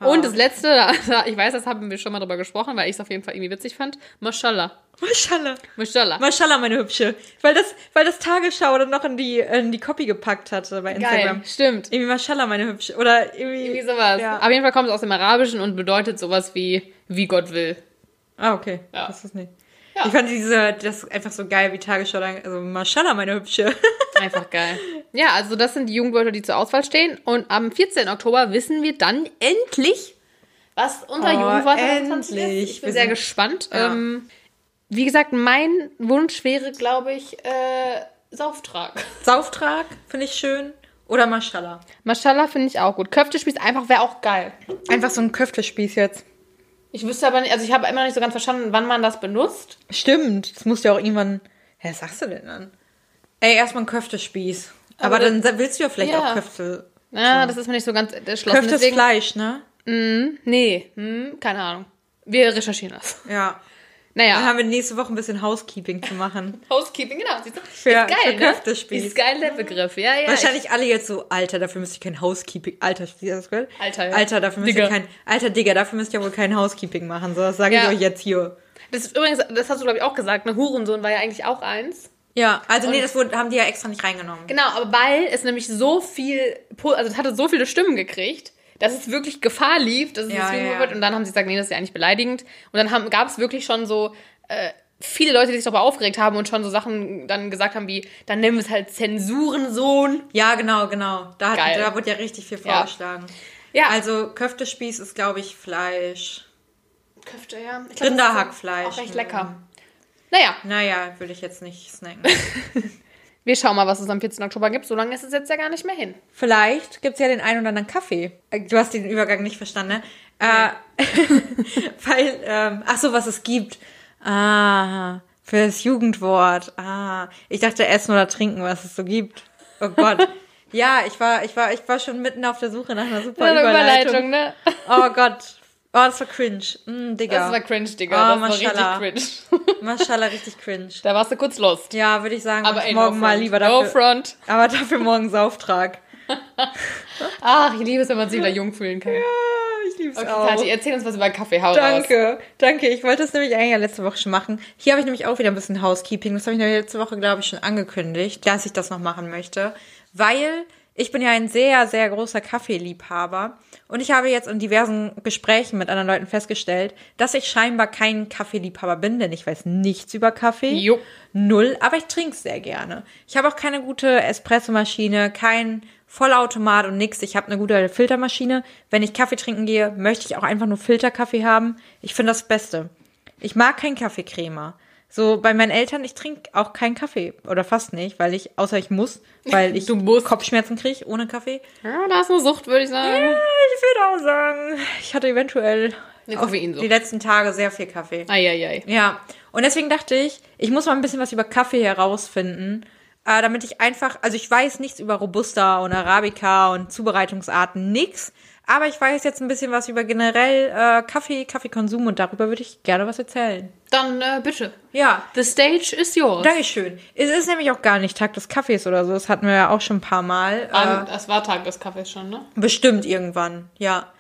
Speaker 1: Und das letzte, ich weiß, das haben wir schon mal drüber gesprochen, weil ich es auf jeden Fall irgendwie witzig fand. Mashallah.
Speaker 2: Maschallah.
Speaker 1: Mashallah.
Speaker 2: Maschallah, meine Hübsche. Weil das, weil das Tagesschau dann noch in die, in die Copy gepackt hatte bei Instagram.
Speaker 1: Geil, stimmt.
Speaker 2: Irgendwie Maschallah, meine Hübsche. Oder irgendwie.
Speaker 1: Irgendwie sowas.
Speaker 2: Ja.
Speaker 1: Auf jeden Fall kommt es aus dem Arabischen und bedeutet sowas wie, wie Gott will.
Speaker 2: Ah, okay.
Speaker 1: Ja.
Speaker 2: Das ist nicht.
Speaker 1: Ja.
Speaker 2: Ich fand diese, das einfach so geil, wie Tagesschau dann, also Maschallah, meine Hübsche.
Speaker 1: Einfach geil. Ja, also das sind die Jugendwörter, die zur Auswahl stehen. Und am 14. Oktober wissen wir dann endlich, was unser
Speaker 2: Oh,
Speaker 1: Jugendwort 2020
Speaker 2: endlich.
Speaker 1: ist. Ich bin sehr gespannt.
Speaker 2: Ja.
Speaker 1: Ähm, wie gesagt, mein Wunsch wäre, glaube ich, äh, Sauftrag.
Speaker 2: Sauftrag, finde ich schön. Oder Maschallah.
Speaker 1: Mashallah finde ich auch gut. Köftespieß einfach wäre auch geil.
Speaker 2: Einfach so ein Köftespieß jetzt.
Speaker 1: Ich wüsste aber nicht, also ich habe immer noch nicht so ganz verstanden, wann man das benutzt.
Speaker 2: Stimmt, das muss ja auch irgendwann. Ja, was sagst du denn dann? Ey, erstmal ein Köftespieß. Aber,
Speaker 1: Aber
Speaker 2: dann willst du ja vielleicht
Speaker 1: Ja.
Speaker 2: auch Köfte.
Speaker 1: Ja, das ist mir nicht so ganz erschlossen.
Speaker 2: Köfte ist
Speaker 1: Deswegen,
Speaker 2: Fleisch, ne?
Speaker 1: nee, hm, keine Ahnung. Wir recherchieren das.
Speaker 2: Ja. Dann
Speaker 1: Naja,
Speaker 2: haben wir nächste Woche ein bisschen Housekeeping zu machen.
Speaker 1: Housekeeping, genau. Siehst du?
Speaker 2: Für-
Speaker 1: ist geil,
Speaker 2: für
Speaker 1: ne?
Speaker 2: Köftespieß.
Speaker 1: Ist geil, der Begriff. Ja, ja.
Speaker 2: Wahrscheinlich alle jetzt so, Alter, dafür müsst ihr kein Housekeeping. Alter, das gehört?
Speaker 1: Alter, ja.
Speaker 2: Alter, dafür müsst
Speaker 1: Digga.
Speaker 2: ihr kein. Alter, Digga, dafür müsst ihr wohl kein Housekeeping machen. So, das sage
Speaker 1: Ja.
Speaker 2: ich euch jetzt hier.
Speaker 1: Das ist übrigens, das hast du, glaube ich, auch gesagt. Ne? Hurensohn war ja eigentlich auch eins.
Speaker 2: Ja, also nee, das wurde, haben die ja extra nicht reingenommen.
Speaker 1: Genau, aber weil es nämlich so viel, also es hatte so viele Stimmen gekriegt, dass es wirklich Gefahr lief, dass es
Speaker 2: Ja,
Speaker 1: Jugendwort
Speaker 2: ja,
Speaker 1: wird.
Speaker 2: ja.
Speaker 1: Und dann haben sie gesagt, nee, das ist ja eigentlich beleidigend. Und dann gab es wirklich schon so äh, viele Leute, die sich darüber aufgeregt haben und schon so Sachen dann gesagt haben wie, dann nennen wir es halt Zensurensohn.
Speaker 2: Ja, genau, genau. Da, hat, da wurde ja richtig viel
Speaker 1: Ja.
Speaker 2: vorgeschlagen.
Speaker 1: Ja,
Speaker 2: Also Köftespieß ist, glaube ich, Fleisch.
Speaker 1: Köfte, ja. Glaub,
Speaker 2: Rinderhackfleisch.
Speaker 1: Auch recht lecker. Naja,
Speaker 2: Naja, würde ich jetzt nicht snacken.
Speaker 1: wir schauen mal, was es am 14. Oktober gibt. So lange ist es jetzt ja gar nicht mehr hin.
Speaker 2: Vielleicht gibt's ja den einen oder anderen Kaffee. Äh, Du hast den Übergang nicht verstanden, ne? Äh, weil, ähm, ach so, was es gibt. Ah, für das Jugendwort. Ah, ich dachte Essen oder Trinken, was es so gibt. Oh Gott. Ja, ich war, ich war, ich war schon mitten auf der Suche nach einer super Überleitung.
Speaker 1: Überleitung, ne?
Speaker 2: Oh Gott. Oh, das war cringe. Mm, Digga.
Speaker 1: Das war cringe, Digga.
Speaker 2: Oh,
Speaker 1: das war
Speaker 2: Mashallah.
Speaker 1: richtig cringe.
Speaker 2: Maschallah, richtig cringe.
Speaker 1: da warst du kurz lost.
Speaker 2: Ja, würde ich sagen,
Speaker 1: Aber ey,
Speaker 2: morgen
Speaker 1: no
Speaker 2: mal lieber
Speaker 1: No
Speaker 2: dafür.
Speaker 1: front.
Speaker 2: aber dafür morgen Sauftrag.
Speaker 1: Ach, ich liebe es, wenn man sich wieder jung fühlen kann.
Speaker 2: Ja, ich lieb's
Speaker 1: Okay,
Speaker 2: auch.
Speaker 1: Kathi, erzähl uns was über Kaffee. Hau raus.
Speaker 2: Danke, danke. Ich wollte das nämlich eigentlich letzte Woche schon machen. Hier habe ich nämlich auch wieder ein bisschen Housekeeping. Das habe ich nämlich letzte Woche, glaube ich, schon angekündigt, dass ich das noch machen möchte. Weil ich bin ja ein sehr, sehr großer Kaffeeliebhaber. Und ich habe jetzt in diversen Gesprächen mit anderen Leuten festgestellt, dass ich scheinbar kein Kaffeeliebhaber bin, denn ich weiß nichts über Kaffee.
Speaker 1: Jo.
Speaker 2: Null, aber ich trinke es sehr gerne. Ich habe auch keine gute Espressomaschine, kein Vollautomat und nix. Ich habe eine gute Filtermaschine. Wenn ich Kaffee trinken gehe, möchte ich auch einfach nur Filterkaffee haben. Ich finde das Beste. Ich mag keinen Kaffeecremer. So bei meinen Eltern, ich trinke auch keinen Kaffee oder fast nicht, weil ich, außer ich muss, weil ich. Kopfschmerzen kriege ohne Kaffee.
Speaker 1: Ja, da ist eine Sucht, würde ich sagen.
Speaker 2: Ich würde auch sagen, ich hatte eventuell die letzten Tage sehr viel Kaffee.
Speaker 1: Eieiei.
Speaker 2: Ja, und deswegen dachte ich, ich muss mal ein bisschen was über Kaffee herausfinden, äh, damit ich einfach, also ich weiß nichts über Robusta und Arabica und Zubereitungsarten, nix. Aber ich weiß jetzt ein bisschen was über generell äh, Kaffee, Kaffeekonsum und darüber würde ich gerne was erzählen.
Speaker 1: Dann äh, bitte.
Speaker 2: Ja,
Speaker 1: The stage is yours.
Speaker 2: Dankeschön. Es ist nämlich auch gar nicht Tag des Kaffees oder so. Das hatten wir ja auch schon ein paar Mal.
Speaker 1: An, das war Tag des Kaffees schon, ne?
Speaker 2: Bestimmt irgendwann, ja.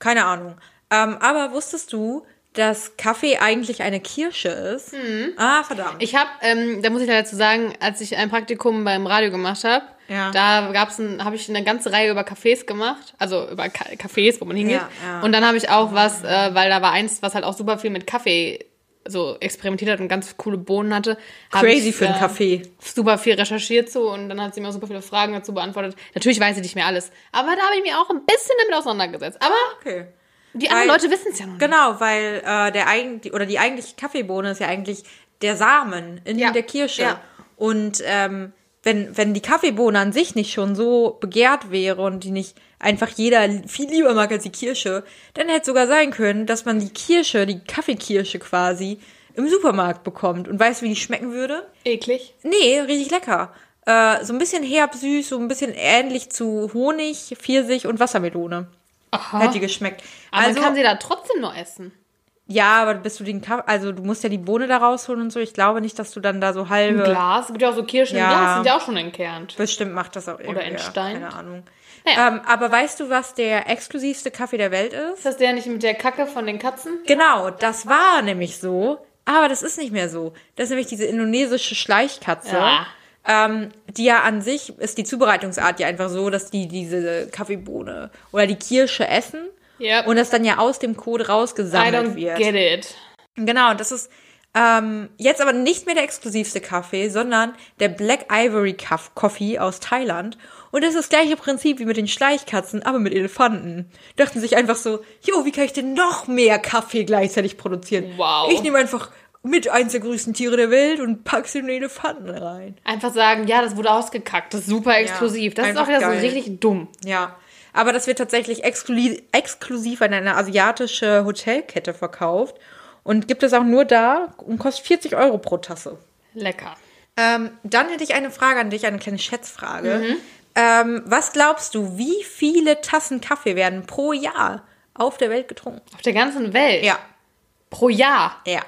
Speaker 2: Keine Ahnung. Ähm, aber wusstest du, dass Kaffee eigentlich eine Kirsche ist? Ah, verdammt.
Speaker 1: Ich habe, ähm, da muss ich leider zu sagen, als ich ein Praktikum beim Radio gemacht habe,
Speaker 2: Ja.
Speaker 1: Da gab's ein, habe ich eine ganze Reihe über Cafés gemacht, also über Ka Cafés, wo man hingeht.
Speaker 2: Ja, ja.
Speaker 1: Und dann habe ich auch was, äh, weil da war eins, was halt auch super viel mit Kaffee so experimentiert hat und ganz coole Bohnen hatte.
Speaker 2: Crazy
Speaker 1: ich,
Speaker 2: für einen
Speaker 1: äh,
Speaker 2: Kaffee.
Speaker 1: super viel recherchiert so und dann hat sie mir auch super viele Fragen dazu beantwortet. Natürlich weiß ich nicht mehr alles, aber da habe ich mich auch ein bisschen damit auseinandergesetzt. Aber
Speaker 2: Okay.
Speaker 1: die anderen
Speaker 2: Weil-
Speaker 1: Leute wissen es ja noch nicht.
Speaker 2: Genau, weil äh, der eigentlich oder die eigentliche Kaffeebohne ist ja eigentlich der Samen in
Speaker 1: Ja,
Speaker 2: der Kirsche.
Speaker 1: ja.
Speaker 2: Und ähm, wenn, wenn die Kaffeebohne an sich nicht schon so begehrt wäre und die nicht einfach jeder viel lieber mag als die Kirsche, dann hätte es sogar sein können, dass man die Kirsche, die Kaffeekirsche quasi, im Supermarkt bekommt. Und weißt du, wie die schmecken würde?
Speaker 1: Eklig.
Speaker 2: Nee, richtig lecker. Äh, so ein bisschen herb süß, so ein bisschen ähnlich zu Honig, Pfirsich und Wassermelone.
Speaker 1: Aha.
Speaker 2: Hätte die geschmeckt.
Speaker 1: aber
Speaker 2: also,
Speaker 1: kann sie da trotzdem nur essen.
Speaker 2: Ja, aber bist du den Kaffee, also du musst ja die Bohne da rausholen und so. Ich glaube nicht, dass du dann da so halbe.
Speaker 1: Im Glas. Es gibt ja auch so Kirschen
Speaker 2: Ja.
Speaker 1: im Glas, sind ja auch schon entkernt.
Speaker 2: Bestimmt macht das auch irgendwie.
Speaker 1: entsteint.
Speaker 2: Keine Ahnung.
Speaker 1: Naja.
Speaker 2: Ähm, aber weißt du, was der exklusivste Kaffee der Welt ist?
Speaker 1: Ist das der nicht mit der Kacke von den Katzen?
Speaker 2: Genau, das war nämlich so. Aber das ist nicht mehr so. Das ist nämlich diese indonesische Schleichkatze.
Speaker 1: Ja.
Speaker 2: Ähm, die ja an sich ist die Zubereitungsart ja einfach so, dass die diese Kaffeebohne oder die Kirsche essen
Speaker 1: Yep.
Speaker 2: und das dann ja aus dem Code
Speaker 1: I
Speaker 2: rausgesammelt
Speaker 1: don't
Speaker 2: wird.
Speaker 1: get it.
Speaker 2: Genau, und das ist ähm, jetzt aber nicht mehr der exklusivste Kaffee, sondern der Black Ivory Cuff Coffee aus Thailand. Und das ist das gleiche Prinzip wie mit den Schleichkatzen, aber mit Elefanten. Dachten sich einfach so, jo, wie kann ich denn noch mehr Kaffee gleichzeitig produzieren?
Speaker 1: Wow.
Speaker 2: Ich nehme einfach mit eins der größten Tiere der Welt und pack sie in den Elefanten rein.
Speaker 1: Einfach sagen, ja, das wurde ausgekackt. Das ist super exklusiv. das ist auch wieder
Speaker 2: geil.
Speaker 1: so richtig dumm.
Speaker 2: Ja. Aber das wird tatsächlich exklusiv, an eine asiatische Hotelkette verkauft und gibt es auch nur da und kostet 40 Euro pro Tasse.
Speaker 1: Lecker.
Speaker 2: Ähm, dann hätte ich eine Frage an dich, eine kleine Schätzfrage. Ähm, was glaubst du, wie viele Tassen Kaffee werden pro Jahr auf der Welt getrunken?
Speaker 1: Auf der ganzen Welt.
Speaker 2: Ja,
Speaker 1: Pro Jahr.
Speaker 2: ja.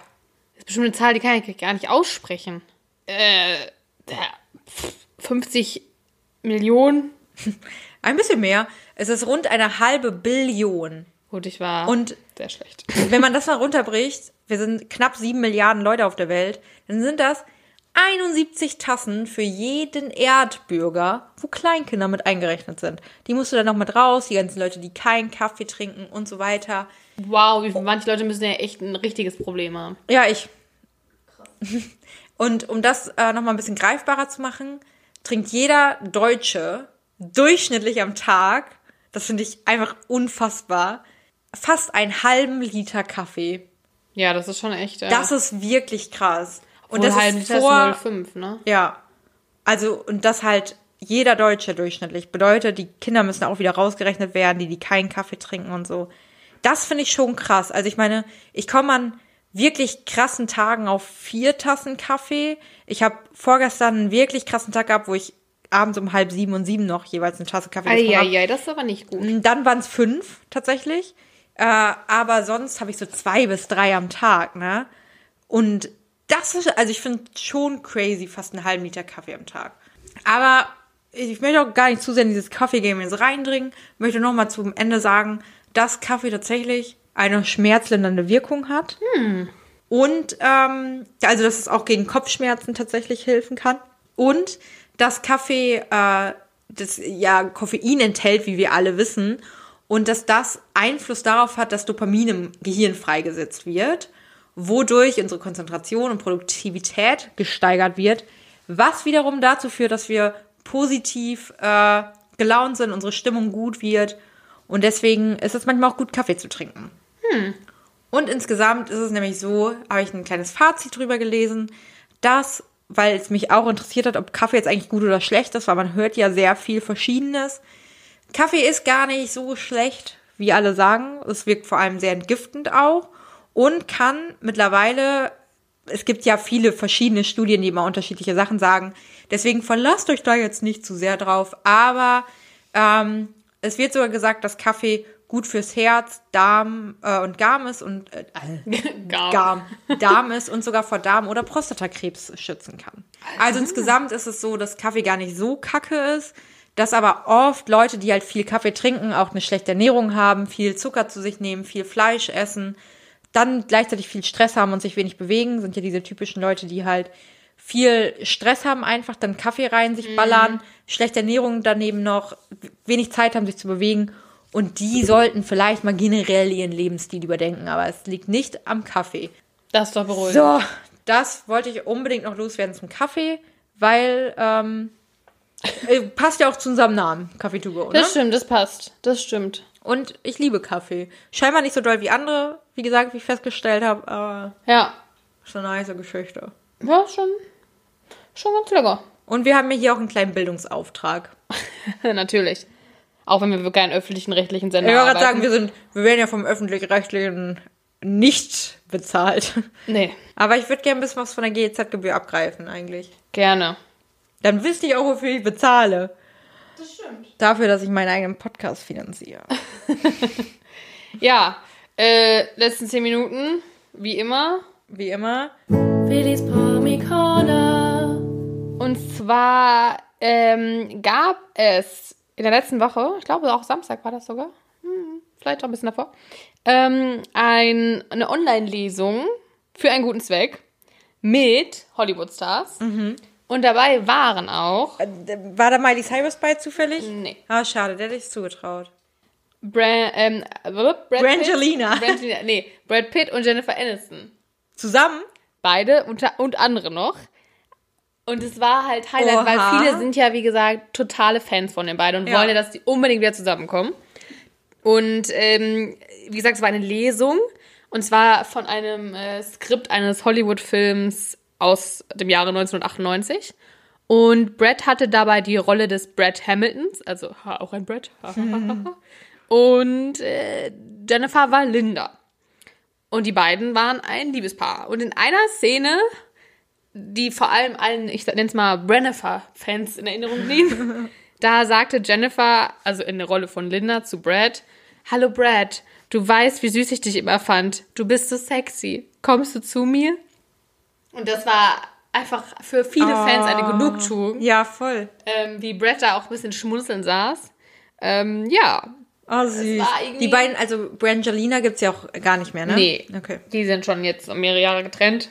Speaker 1: Das ist bestimmt eine Zahl, die kann ich gar nicht aussprechen. Äh, ja, pff, 50 Millionen?
Speaker 2: Ein bisschen mehr. Es ist rund eine halbe Billion.
Speaker 1: Gut, ich war
Speaker 2: Und-
Speaker 1: sehr schlecht.
Speaker 2: Wenn man das mal runterbricht, wir sind knapp sieben Milliarden Leute auf der Welt, dann sind das 71 Tassen für jeden Erdbürger, wo Kleinkinder mit eingerechnet sind. Die musst du dann noch mit raus, die ganzen Leute, die keinen Kaffee trinken und so weiter.
Speaker 1: Wow, wie, manche Leute müssen ja echt ein richtiges Problem haben.
Speaker 2: Ja, ich. Und um das äh, nochmal ein bisschen greifbarer zu machen, trinkt jeder Deutsche durchschnittlich am Tag, das finde ich einfach unfassbar, fast einen halben Liter Kaffee.
Speaker 1: Ja, das ist schon echt. Ja.
Speaker 2: Das ist wirklich krass. Und das
Speaker 1: halb
Speaker 2: ist vor,
Speaker 1: ist 0,5, ne?
Speaker 2: ja, also und das halt jeder Deutsche durchschnittlich bedeutet, die Kinder müssen auch wieder rausgerechnet werden, die die keinen Kaffee trinken und so. Das finde ich schon krass. Also ich meine, ich komme an wirklich krassen Tagen auf vier Tassen Kaffee. Ich habe vorgestern einen wirklich krassen Tag gehabt, wo ich abends um halb sieben und sieben noch jeweils eine Tasse Kaffee getrunken habe.
Speaker 1: Eieiei, das ist aber nicht gut.
Speaker 2: Dann waren es fünf tatsächlich. Äh, aber sonst habe ich so zwei bis drei am Tag, ne? Und das ist, also ich finde schon crazy, fast einen halben Liter Kaffee am Tag. Aber ich möchte auch gar nicht zu sehr in dieses Kaffee-Game jetzt reindringen. Möchte noch mal zum Ende sagen, dass Kaffee tatsächlich eine schmerzlindernde Wirkung hat. Und, ähm, also, dass es auch gegen Kopfschmerzen tatsächlich helfen kann. Und, dass Kaffee, äh, das ja Koffein enthält, wie wir alle wissen. Und dass das Einfluss darauf hat, dass Dopamin im Gehirn freigesetzt wird, wodurch unsere Konzentration und Produktivität gesteigert wird, was wiederum dazu führt, dass wir positiv äh, gelaunt sind, unsere Stimmung gut wird. Und deswegen ist es manchmal auch gut, Kaffee zu trinken. Und insgesamt ist es nämlich so, habe ich ein kleines Fazit drüber gelesen, dass, weil es mich auch interessiert hat, ob Kaffee jetzt eigentlich gut oder schlecht ist, weil man hört ja sehr viel Verschiedenes. Kaffee ist gar nicht so schlecht, wie alle sagen. Es wirkt vor allem sehr entgiftend auch und kann mittlerweile, es gibt ja viele verschiedene Studien, die immer unterschiedliche Sachen sagen. Deswegen verlasst euch da jetzt nicht zu sehr drauf. Aber ähm, es wird sogar gesagt, dass Kaffee gut fürs Herz, Darm äh, und Darm ist und äh,
Speaker 1: Gar.
Speaker 2: Darm, Darm ist und sogar vor Darm- oder Prostatakrebs schützen kann. Also insgesamt ist es so, dass Kaffee gar nicht so kacke ist, dass aber oft Leute, die halt viel Kaffee trinken, auch eine schlechte Ernährung haben, viel Zucker zu sich nehmen, viel Fleisch essen, dann gleichzeitig viel Stress haben und sich wenig bewegen, sind ja diese typischen Leute, die halt viel Stress haben einfach, dann Kaffee rein, sich ballern, schlechte Ernährung daneben noch, wenig Zeit haben, sich zu bewegen. Und die sollten vielleicht mal generell ihren Lebensstil überdenken, aber es liegt nicht am Kaffee.
Speaker 1: Das ist doch beruhigend.
Speaker 2: So, das wollte ich unbedingt noch loswerden zum Kaffee, weil ähm, äh, passt ja auch zu unserem Namen, Kaffee to go, ne?
Speaker 1: Das stimmt, das passt. Das stimmt.
Speaker 2: Und ich liebe Kaffee. Scheinbar nicht so doll wie andere, wie gesagt, wie ich festgestellt habe, aber
Speaker 1: Ja.
Speaker 2: ist eine nice Geschichte.
Speaker 1: Ja, schon, schon ganz lecker.
Speaker 2: Und wir haben ja hier auch einen kleinen Bildungsauftrag.
Speaker 1: Natürlich. Auch wenn wir keinen öffentlichen rechtlichen Sender
Speaker 2: Ich wollte sagen, wir sind, wir werden ja vom öffentlich-rechtlichen nicht bezahlt.
Speaker 1: Nee,
Speaker 2: Aber ich würde gerne ein bisschen was von der GEZ-Gebühr abgreifen, eigentlich.
Speaker 1: gerne.
Speaker 2: Dann wüsste ich auch, wofür ich bezahle.
Speaker 1: Das stimmt.
Speaker 2: Dafür, dass ich meinen eigenen Podcast finanziere.
Speaker 1: Ja, äh, letzten zehn Minuten, wie immer.
Speaker 2: Wie immer.
Speaker 3: Willis Promi Corner.
Speaker 1: Und zwar ähm, gab es in der letzten Woche, ich glaube auch Samstag war das sogar, hm, vielleicht auch ein bisschen davor, ähm, ein, eine Online-Lesung für einen guten Zweck mit Hollywood-Stars. Und dabei waren auch
Speaker 2: War da Miley Cyrus bei zufällig?
Speaker 1: nee,
Speaker 2: Ah, schade, der hätte ich zugetraut.
Speaker 1: Bra ähm, Brad
Speaker 2: Brangelina.
Speaker 1: Pitt, Brangelina, nee, Brad Pitt und Jennifer Aniston.
Speaker 2: Zusammen?
Speaker 1: Beide und, und andere noch. Und es war halt Highlight,
Speaker 2: Oha.
Speaker 1: weil viele sind ja, wie gesagt, totale Fans von den beiden und
Speaker 2: Ja.
Speaker 1: wollen ja, dass die unbedingt wieder zusammenkommen. Und ähm, wie gesagt, es war eine Lesung und zwar von einem äh, Skript eines Hollywood-Films aus dem Jahre 1998. Und Brad hatte dabei die Rolle des Brad Hamiltons, also ha, auch ein Brad. und äh, Jennifer war Linda. Und die beiden waren ein Liebespaar. Und in einer Szene, die vor allem allen, ich nenne es mal Brennifer-Fans in Erinnerung blieben, da sagte Jennifer, also in der Rolle von Linda zu Brad, Hallo Brad, du weißt, wie süß ich dich immer fand. Du bist so sexy. Kommst du zu mir? Und das war einfach für viele Fans eine Genugtuung,
Speaker 2: Ja, voll.
Speaker 1: ähm, wie Brad da auch ein bisschen schmunzeln saß. Ähm, ja,
Speaker 2: Oh, süß. Die beiden, also Brangelina gibt's ja auch gar nicht mehr, ne?
Speaker 1: Nee.
Speaker 2: Okay.
Speaker 1: Die sind schon jetzt mehrere Jahre getrennt.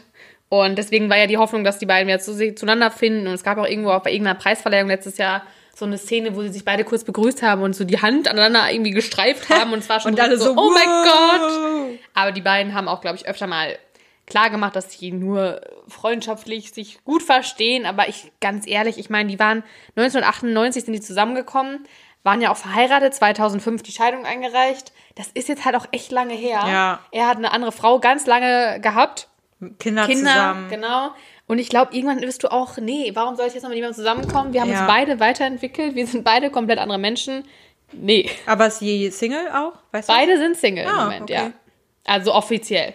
Speaker 1: Und deswegen war ja die Hoffnung, dass die beiden jetzt zu, zueinander finden. Und es gab auch irgendwo auch bei irgendeiner Preisverleihung letztes Jahr so eine Szene, wo sie sich beide kurz begrüßt haben und so die Hand aneinander irgendwie gestreift haben. Und es war schon
Speaker 2: Und alle so,
Speaker 1: oh mein
Speaker 2: wow.
Speaker 1: Gott. Aber die beiden haben auch, glaube ich, öfter mal klar gemacht, dass sie nur freundschaftlich sich gut verstehen. Aber ich, ganz ehrlich, ich meine, die waren 1998 sind die zusammengekommen, waren ja auch verheiratet, 2005 die Scheidung eingereicht. Das ist jetzt halt auch echt lange her.
Speaker 2: Ja.
Speaker 1: Er hat eine andere Frau ganz lange gehabt.
Speaker 2: Kinder,
Speaker 1: Kinder,
Speaker 2: zusammen.
Speaker 1: genau. Und ich glaube, irgendwann wirst du auch, nee, warum soll ich jetzt noch mit jemandem zusammenkommen? Wir haben
Speaker 2: Ja.
Speaker 1: uns beide weiterentwickelt, wir sind beide komplett andere Menschen. Nee,
Speaker 2: Aber ist sie Single auch? Weißt du?
Speaker 1: beide sind Single im
Speaker 2: Ah,
Speaker 1: Moment,
Speaker 2: okay.
Speaker 1: ja. Also offiziell.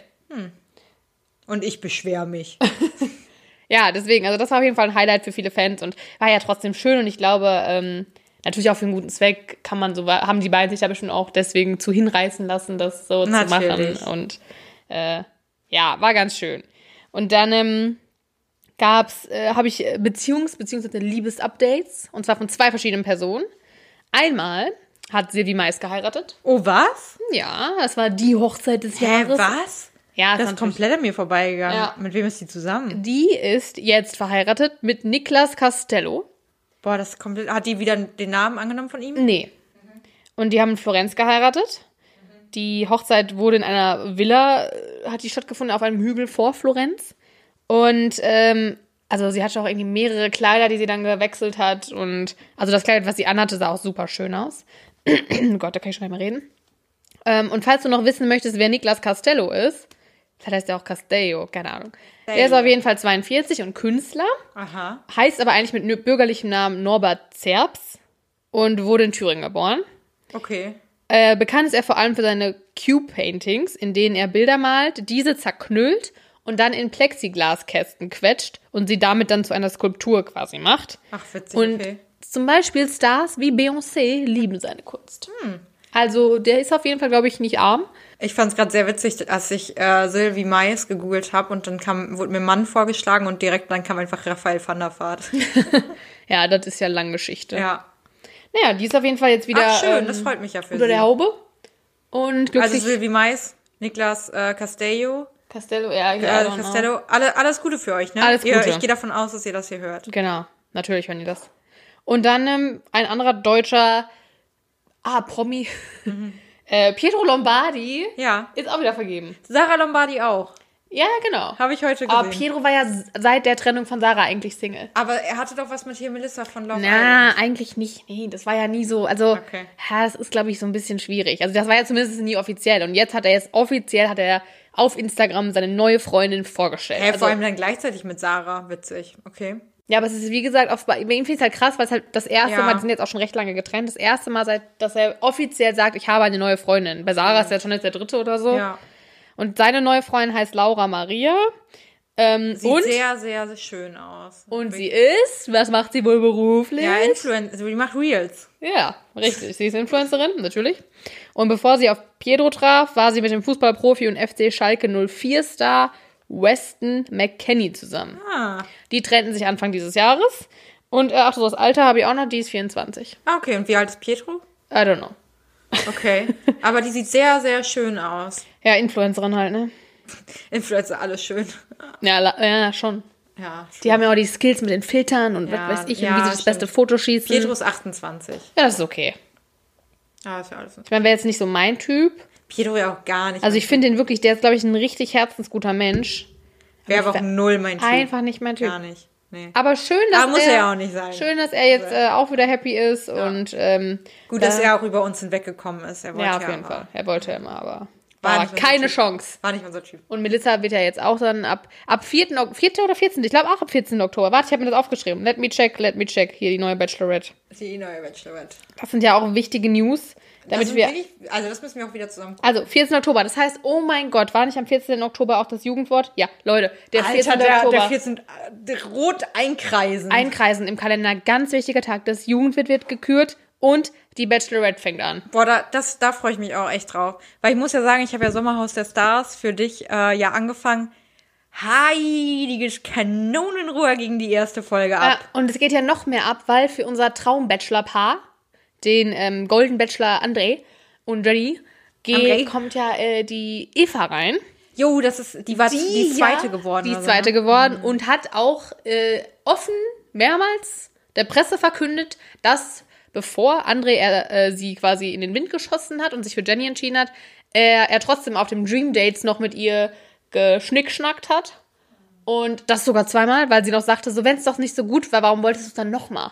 Speaker 2: Und ich beschwer mich.
Speaker 1: Ja, deswegen, also das war auf jeden Fall ein Highlight für viele Fans und war ja trotzdem schön und ich glaube, ähm, natürlich auch für einen guten Zweck kann man so, haben die beiden sich da bestimmt auch deswegen zu hinreißen lassen, das so
Speaker 2: Natürlich.
Speaker 1: zu machen und äh, ja, war ganz schön. Und dann ähm, gab's, äh, habe ich äh, Beziehungs- bzw. Liebesupdates und zwar von zwei verschiedenen Personen. Einmal hat Silvi Mais geheiratet.
Speaker 2: Oh, was?
Speaker 1: Ja, das war die Hochzeit des
Speaker 2: Hä,
Speaker 1: Jahres.
Speaker 2: was?
Speaker 1: Ja,
Speaker 2: Das
Speaker 1: ist
Speaker 2: ist komplett an mir vorbeigegangen.
Speaker 1: Ja.
Speaker 2: Mit wem ist die zusammen?
Speaker 1: Die ist jetzt verheiratet mit Niklas Castello.
Speaker 2: Boah, das ist komplett. Hat die wieder den Namen angenommen von ihm?
Speaker 1: Nee. Und die haben in Florenz geheiratet. Die Hochzeit wurde in einer Villa, äh, hat die stattgefunden, auf einem Hügel vor Florenz. Und, ähm, also sie hatte auch irgendwie mehrere Kleider, die sie dann gewechselt hat. Und, also das Kleid, was sie anhatte, sah auch super schön aus. oh Gott, da kann ich schon nicht mehr reden. Ähm, und falls du noch wissen möchtest, wer Niklas Castello ist, vielleicht heißt er auch Castello, keine Ahnung. Der ist auf jeden Fall 42 und Künstler
Speaker 2: Aha.
Speaker 1: heißt aber eigentlich mit bürgerlichem Namen Norbert Zerbs und wurde in Thüringen geboren.
Speaker 2: Okay.
Speaker 1: Äh, bekannt ist er vor allem für seine Cube-Paintings, in denen er Bilder malt, diese zerknüllt und dann in Plexiglaskästen quetscht und sie damit dann zu einer Skulptur quasi macht.
Speaker 2: Ach, witzig,
Speaker 1: Und
Speaker 2: okay.
Speaker 1: zum Beispiel Stars wie Beyoncé lieben seine Kunst. Also der ist auf jeden Fall, glaube ich, nicht arm.
Speaker 2: Ich fand es gerade sehr witzig, als ich äh, Sylvie Mais gegoogelt habe und dann kam, wurde mir Mann vorgeschlagen und direkt dann kam einfach Raphael van der Vaart.
Speaker 1: Ja, das ist ja lange Geschichte.
Speaker 2: ja.
Speaker 1: Naja, die ist auf jeden Fall jetzt wieder
Speaker 2: Ach, schön,
Speaker 1: ähm,
Speaker 2: das freut mich ja für
Speaker 1: unter
Speaker 2: sie.
Speaker 1: der Haube. Und glücklich.
Speaker 2: Also Sylvie Mais, Niklas äh, Castello
Speaker 1: Castello, ja, ich
Speaker 2: Äh. Castello, alle, alles Gute für euch, ne?
Speaker 1: Alles
Speaker 2: Ihr,
Speaker 1: Gute.
Speaker 2: ich gehe davon aus, dass ihr das hier hört.
Speaker 1: Genau, natürlich hören die das. Und dann ähm, ein anderer deutscher, ah, Promi, äh, Pietro Lombardi
Speaker 2: Ja.
Speaker 1: ist auch wieder vergeben.
Speaker 2: Sarah Lombardi auch.
Speaker 1: Ja, genau.
Speaker 2: Habe ich heute gesehen.
Speaker 1: Aber Pietro war ja seit der Trennung von Sarah eigentlich Single.
Speaker 2: Aber er hatte doch was mit hier Melissa von Love
Speaker 1: Na,
Speaker 2: Island.
Speaker 1: eigentlich nicht. Nee, das war ja nie so. Also,
Speaker 2: Okay.
Speaker 1: ja, das ist, glaube ich, so ein bisschen schwierig. Also, das war ja zumindest nie offiziell. Und jetzt hat er jetzt offiziell, hat er auf Instagram seine neue Freundin vorgestellt.
Speaker 2: Hä,
Speaker 1: also,
Speaker 2: vor allem dann gleichzeitig mit Sarah. Witzig. Okay.
Speaker 1: ja, aber es ist, wie gesagt, auf, bei ihm finde ich es halt krass, weil es halt das erste
Speaker 2: Ja.
Speaker 1: Mal, die sind jetzt auch schon recht lange getrennt, das erste Mal, seit, dass er offiziell sagt, ich habe eine neue Freundin. Bei Sarah ist ja schon jetzt der dritte oder so.
Speaker 2: Ja.
Speaker 1: Und seine neue Freundin heißt Laura Maria. Ähm,
Speaker 2: Sieht
Speaker 1: und,
Speaker 2: sehr, sehr, sehr schön aus.
Speaker 1: und sie ist, was macht sie wohl beruflich?
Speaker 2: Ja, Influencer. Also die macht Reels.
Speaker 1: Ja, richtig. Sie ist Influencerin, natürlich. Und bevor sie auf Pietro traf, war sie mit dem Fußballprofi und FC Schalke 04-Star Weston McKenney zusammen.
Speaker 2: Ah.
Speaker 1: Die trennten sich Anfang dieses Jahres. Und äh, ach so, das Alter habe ich auch noch, die ist 24.
Speaker 2: Ah, okay. Und wie alt ist Pietro?
Speaker 1: I don't know.
Speaker 2: Okay. Aber die sieht sehr, sehr schön aus.
Speaker 1: Ja, Influencerin halt, ne?
Speaker 2: Influencer, alles schön.
Speaker 1: Ja, ja schon.
Speaker 2: Ja.
Speaker 1: Die haben ja auch die Skills mit den Filtern und
Speaker 2: Ja,
Speaker 1: was weiß ich
Speaker 2: ja,
Speaker 1: und wie sie das
Speaker 2: stimmt.
Speaker 1: beste Foto schießen.
Speaker 2: Pietro ist 28.
Speaker 1: Ja, das ist okay.
Speaker 2: Ah, ist ja alles.
Speaker 1: Ich meine, wäre jetzt nicht so mein Typ.
Speaker 2: Pietro ja auch gar nicht.
Speaker 1: Also ich finde den wirklich, der ist, glaube ich, ein richtig herzensguter Mensch.
Speaker 2: wäre aber auch null mein Typ.
Speaker 1: Einfach nicht mein Typ.
Speaker 2: Gar nicht. Nee.
Speaker 1: Aber schön, dass
Speaker 2: Aber muss
Speaker 1: er,
Speaker 2: ja auch nicht sein.
Speaker 1: Schön, dass er jetzt äh, auch wieder happy ist und ähm,
Speaker 2: Gut,
Speaker 1: da-
Speaker 2: dass er auch über uns hinweggekommen ist. Er wollte
Speaker 1: ja
Speaker 2: ja,
Speaker 1: auf jeden Fall. Er wollte immer, aber
Speaker 2: War
Speaker 1: war keine. Chance.
Speaker 2: War nicht unser Typ.
Speaker 1: Und Melissa wird ja jetzt auch dann ab ab 4. Ok- 4. oder 14. Ich glaube auch ab 14. Oktober. Warte, ich habe mir das aufgeschrieben. Let me check, let me check. Hier die neue Bachelorette.
Speaker 2: Die neue Bachelorette.
Speaker 1: Das sind ja auch wichtige News, damit
Speaker 2: das
Speaker 1: wir
Speaker 2: wir also das müssen wir auch wieder zusammen gucken.
Speaker 1: also 14. Oktober. Das heißt, oh mein Gott, war nicht am 14. Oktober auch das Jugendwort? Ja, Leute, der 14.
Speaker 2: Alter, der,
Speaker 1: Oktober.
Speaker 2: der 14. äh, rot einkreisen.
Speaker 1: Einkreisen im Kalender, ganz wichtiger Tag. Das Jugendwort wird gekürt und die Bachelorette fängt an.
Speaker 2: Boah, da, das, da freue ich mich auch echt drauf. Weil ich muss ja sagen, ich habe ja Sommerhaus der Stars für dich äh, ja angefangen. Heiliges Kanonenruhe gegen die erste Folge
Speaker 1: Ja,
Speaker 2: ab.
Speaker 1: und es geht ja noch mehr ab, weil für unser Traum-Bachelor-Paar, den ähm, Golden Bachelor André und Jenny, geht, kommt ja äh, die Eva rein.
Speaker 2: Jo, das ist, die war die, zweite
Speaker 1: ja,
Speaker 2: geworden.
Speaker 1: Die
Speaker 2: oder so,
Speaker 1: zweite
Speaker 2: ne?
Speaker 1: geworden und hat auch äh, offen mehrmals der Presse verkündet, dass bevor André er, äh, sie quasi in den Wind geschossen hat und sich für Jenny entschieden hat, er, er trotzdem auf dem Dream Dates noch mit ihr geschnickschnackt hat. Und das sogar zweimal, weil sie noch sagte, so wenn es doch nicht so gut war, warum wolltest du es dann nochmal?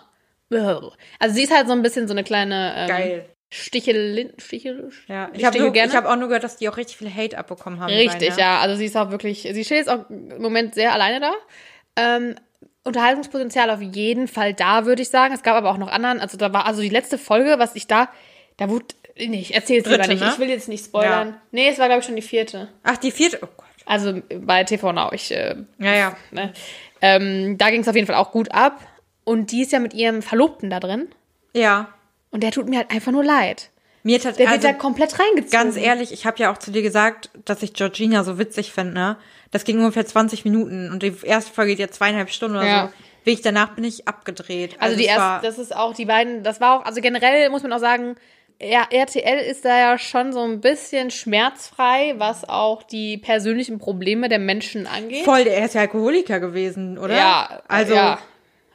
Speaker 1: Also sie ist halt so ein bisschen so eine kleine ähm,
Speaker 2: Geil.
Speaker 1: Stichelin, Stichel,
Speaker 2: Ja, ich habe hab auch nur gehört, dass die auch richtig viel Hate abbekommen haben.
Speaker 1: Richtig,
Speaker 2: beide.
Speaker 1: ja. Also sie ist auch wirklich, sie steht jetzt auch im Moment sehr alleine da. Ähm, Unterhaltungspotenzial auf jeden Fall da, würde ich sagen. Es gab aber auch noch anderen. Also da war, also die letzte Folge, was ich da, da wurde, nee, ich erzähle es lieber nicht.
Speaker 2: ne?
Speaker 1: Ich will jetzt nicht spoilern.
Speaker 2: Ja.
Speaker 1: Nee, es war, glaube ich, schon die vierte.
Speaker 2: Ach, die vierte. Oh Gott.
Speaker 1: Also bei TV Now. Ich, äh,
Speaker 2: Ja, ja.
Speaker 1: ne? ähm, da ging es auf jeden Fall auch gut ab. Und die ist ja mit ihrem Verlobten da drin.
Speaker 2: Ja.
Speaker 1: Und der tut mir halt einfach nur leid.
Speaker 2: Mir tat,
Speaker 1: Der
Speaker 2: also,
Speaker 1: wird da komplett reingezogen.
Speaker 2: ganz ehrlich, ich habe ja auch zu dir gesagt, dass ich Georgina so witzig finde. Ne? Das ging ungefähr 20 Minuten und die erste Folge geht ja zweieinhalb Stunden oder
Speaker 1: Ja.
Speaker 2: so. Wirklich danach bin ich abgedreht.
Speaker 1: Also, die
Speaker 2: es war-
Speaker 1: erste, das ist auch die beiden, das war auch, also generell muss man auch sagen, ja, RTL ist da ja schon so ein bisschen schmerzfrei, was auch die persönlichen Probleme der Menschen angeht.
Speaker 2: voll, der ist ja Alkoholiker gewesen, oder?
Speaker 1: Ja,
Speaker 2: also
Speaker 1: ja.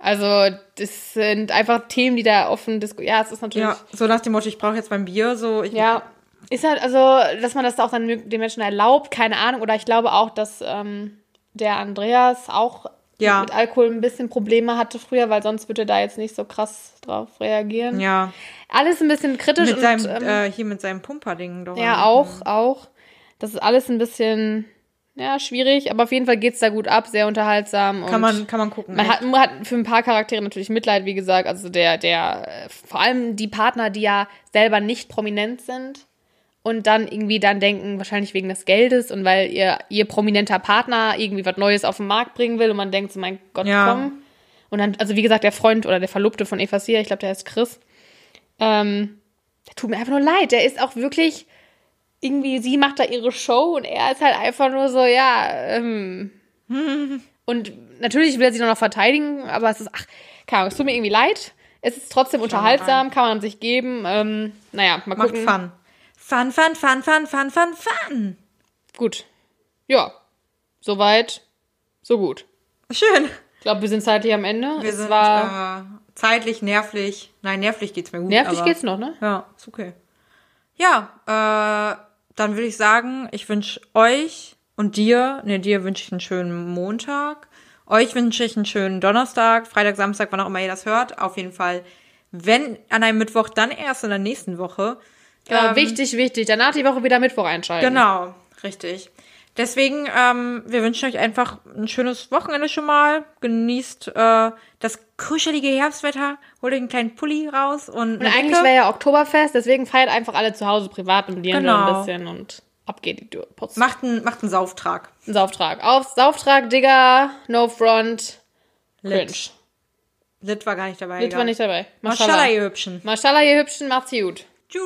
Speaker 1: Also, das sind einfach Themen, die da offen diskutiert. Ja, es ist natürlich.
Speaker 2: ja, so nach dem Motto, ich brauche jetzt mein Bier, so ich,
Speaker 1: Ja, ist halt, also, dass man das auch dann den Menschen erlaubt, keine Ahnung. Oder ich glaube auch, dass ähm, der Andreas auch
Speaker 2: Ja.
Speaker 1: mit Alkohol ein bisschen Probleme hatte früher, weil sonst würde er da jetzt nicht so krass drauf reagieren.
Speaker 2: ja.
Speaker 1: Alles ein bisschen kritisch
Speaker 2: Mit
Speaker 1: und
Speaker 2: seinem,
Speaker 1: ähm,
Speaker 2: äh, hier mit seinem Pumperding doch.
Speaker 1: ja, auch, auch. Das ist alles ein bisschen, ja, schwierig, aber auf jeden Fall geht's da gut ab, sehr unterhaltsam.
Speaker 2: Kann man, kann man gucken.
Speaker 1: man hat, man hat für ein paar Charaktere natürlich Mitleid, wie gesagt. Also der, der, äh, vor allem die Partner, die ja selber nicht prominent sind und dann irgendwie dann denken, wahrscheinlich wegen des Geldes und weil ihr, ihr prominenter Partner irgendwie was Neues auf den Markt bringen will und man denkt so, mein Gott,
Speaker 2: Ja.
Speaker 1: komm. Und dann, also wie gesagt, der Freund oder der Verlobte von Eva Sia, ich glaube, der heißt Chris, ähm, der tut mir einfach nur leid. Der ist auch wirklich, irgendwie, sie macht da ihre Show und er ist halt einfach nur so, ja, ähm, und natürlich will er sie noch verteidigen, aber es ist, ach, keine Ahnung, es tut mir irgendwie leid. Es ist trotzdem unterhaltsam, kann man sich geben. Ähm, naja, mal
Speaker 2: Macht
Speaker 1: gucken.
Speaker 2: Fun. Fun, fun, fun, fun, fun, fun, fun.
Speaker 1: Gut. Ja, Soweit, so gut.
Speaker 2: Schön.
Speaker 1: Ich glaube, wir sind zeitlich am Ende.
Speaker 2: Wir
Speaker 1: es
Speaker 2: sind
Speaker 1: war
Speaker 2: äh, zeitlich, nervlich. Nein, nervlich geht's mir gut.
Speaker 1: nervig
Speaker 2: aber,
Speaker 1: geht's noch, ne?
Speaker 2: Ja, ist okay. Ja, äh, dann würde ich sagen, ich wünsche euch und dir, ne, dir wünsche ich einen schönen Montag. Euch wünsche ich einen schönen Donnerstag, Freitag, Samstag, wann auch immer ihr das hört. Auf jeden Fall, wenn an einem Mittwoch, dann erst in der nächsten Woche.
Speaker 1: Ja,
Speaker 2: Ähm,
Speaker 1: wichtig, wichtig. Danach die Woche wieder Mittwoch einschalten.
Speaker 2: Genau, richtig. Deswegen, ähm, wir wünschen euch einfach ein schönes Wochenende schon mal. Genießt äh, das kuschelige Herbstwetter, holt euch einen kleinen Pulli raus und,
Speaker 1: Und eigentlich wäre ja Oktoberfest, deswegen feiert einfach alle zu Hause privat im Dirndl
Speaker 2: Genau.
Speaker 1: ein bisschen und ab geht die Tür. Putz.
Speaker 2: macht einen, macht einen Sauftrag.
Speaker 1: Einen Sauftrag. Auf Sauftrag, Digga, No Front, Cringe.
Speaker 2: Lit. Lit war gar nicht dabei.
Speaker 1: Lit war
Speaker 2: egal.
Speaker 1: nicht dabei.
Speaker 2: Maschallah, ihr Hübschen.
Speaker 1: Maschallah, ihr Hübschen, macht's gut.
Speaker 2: Tschüss.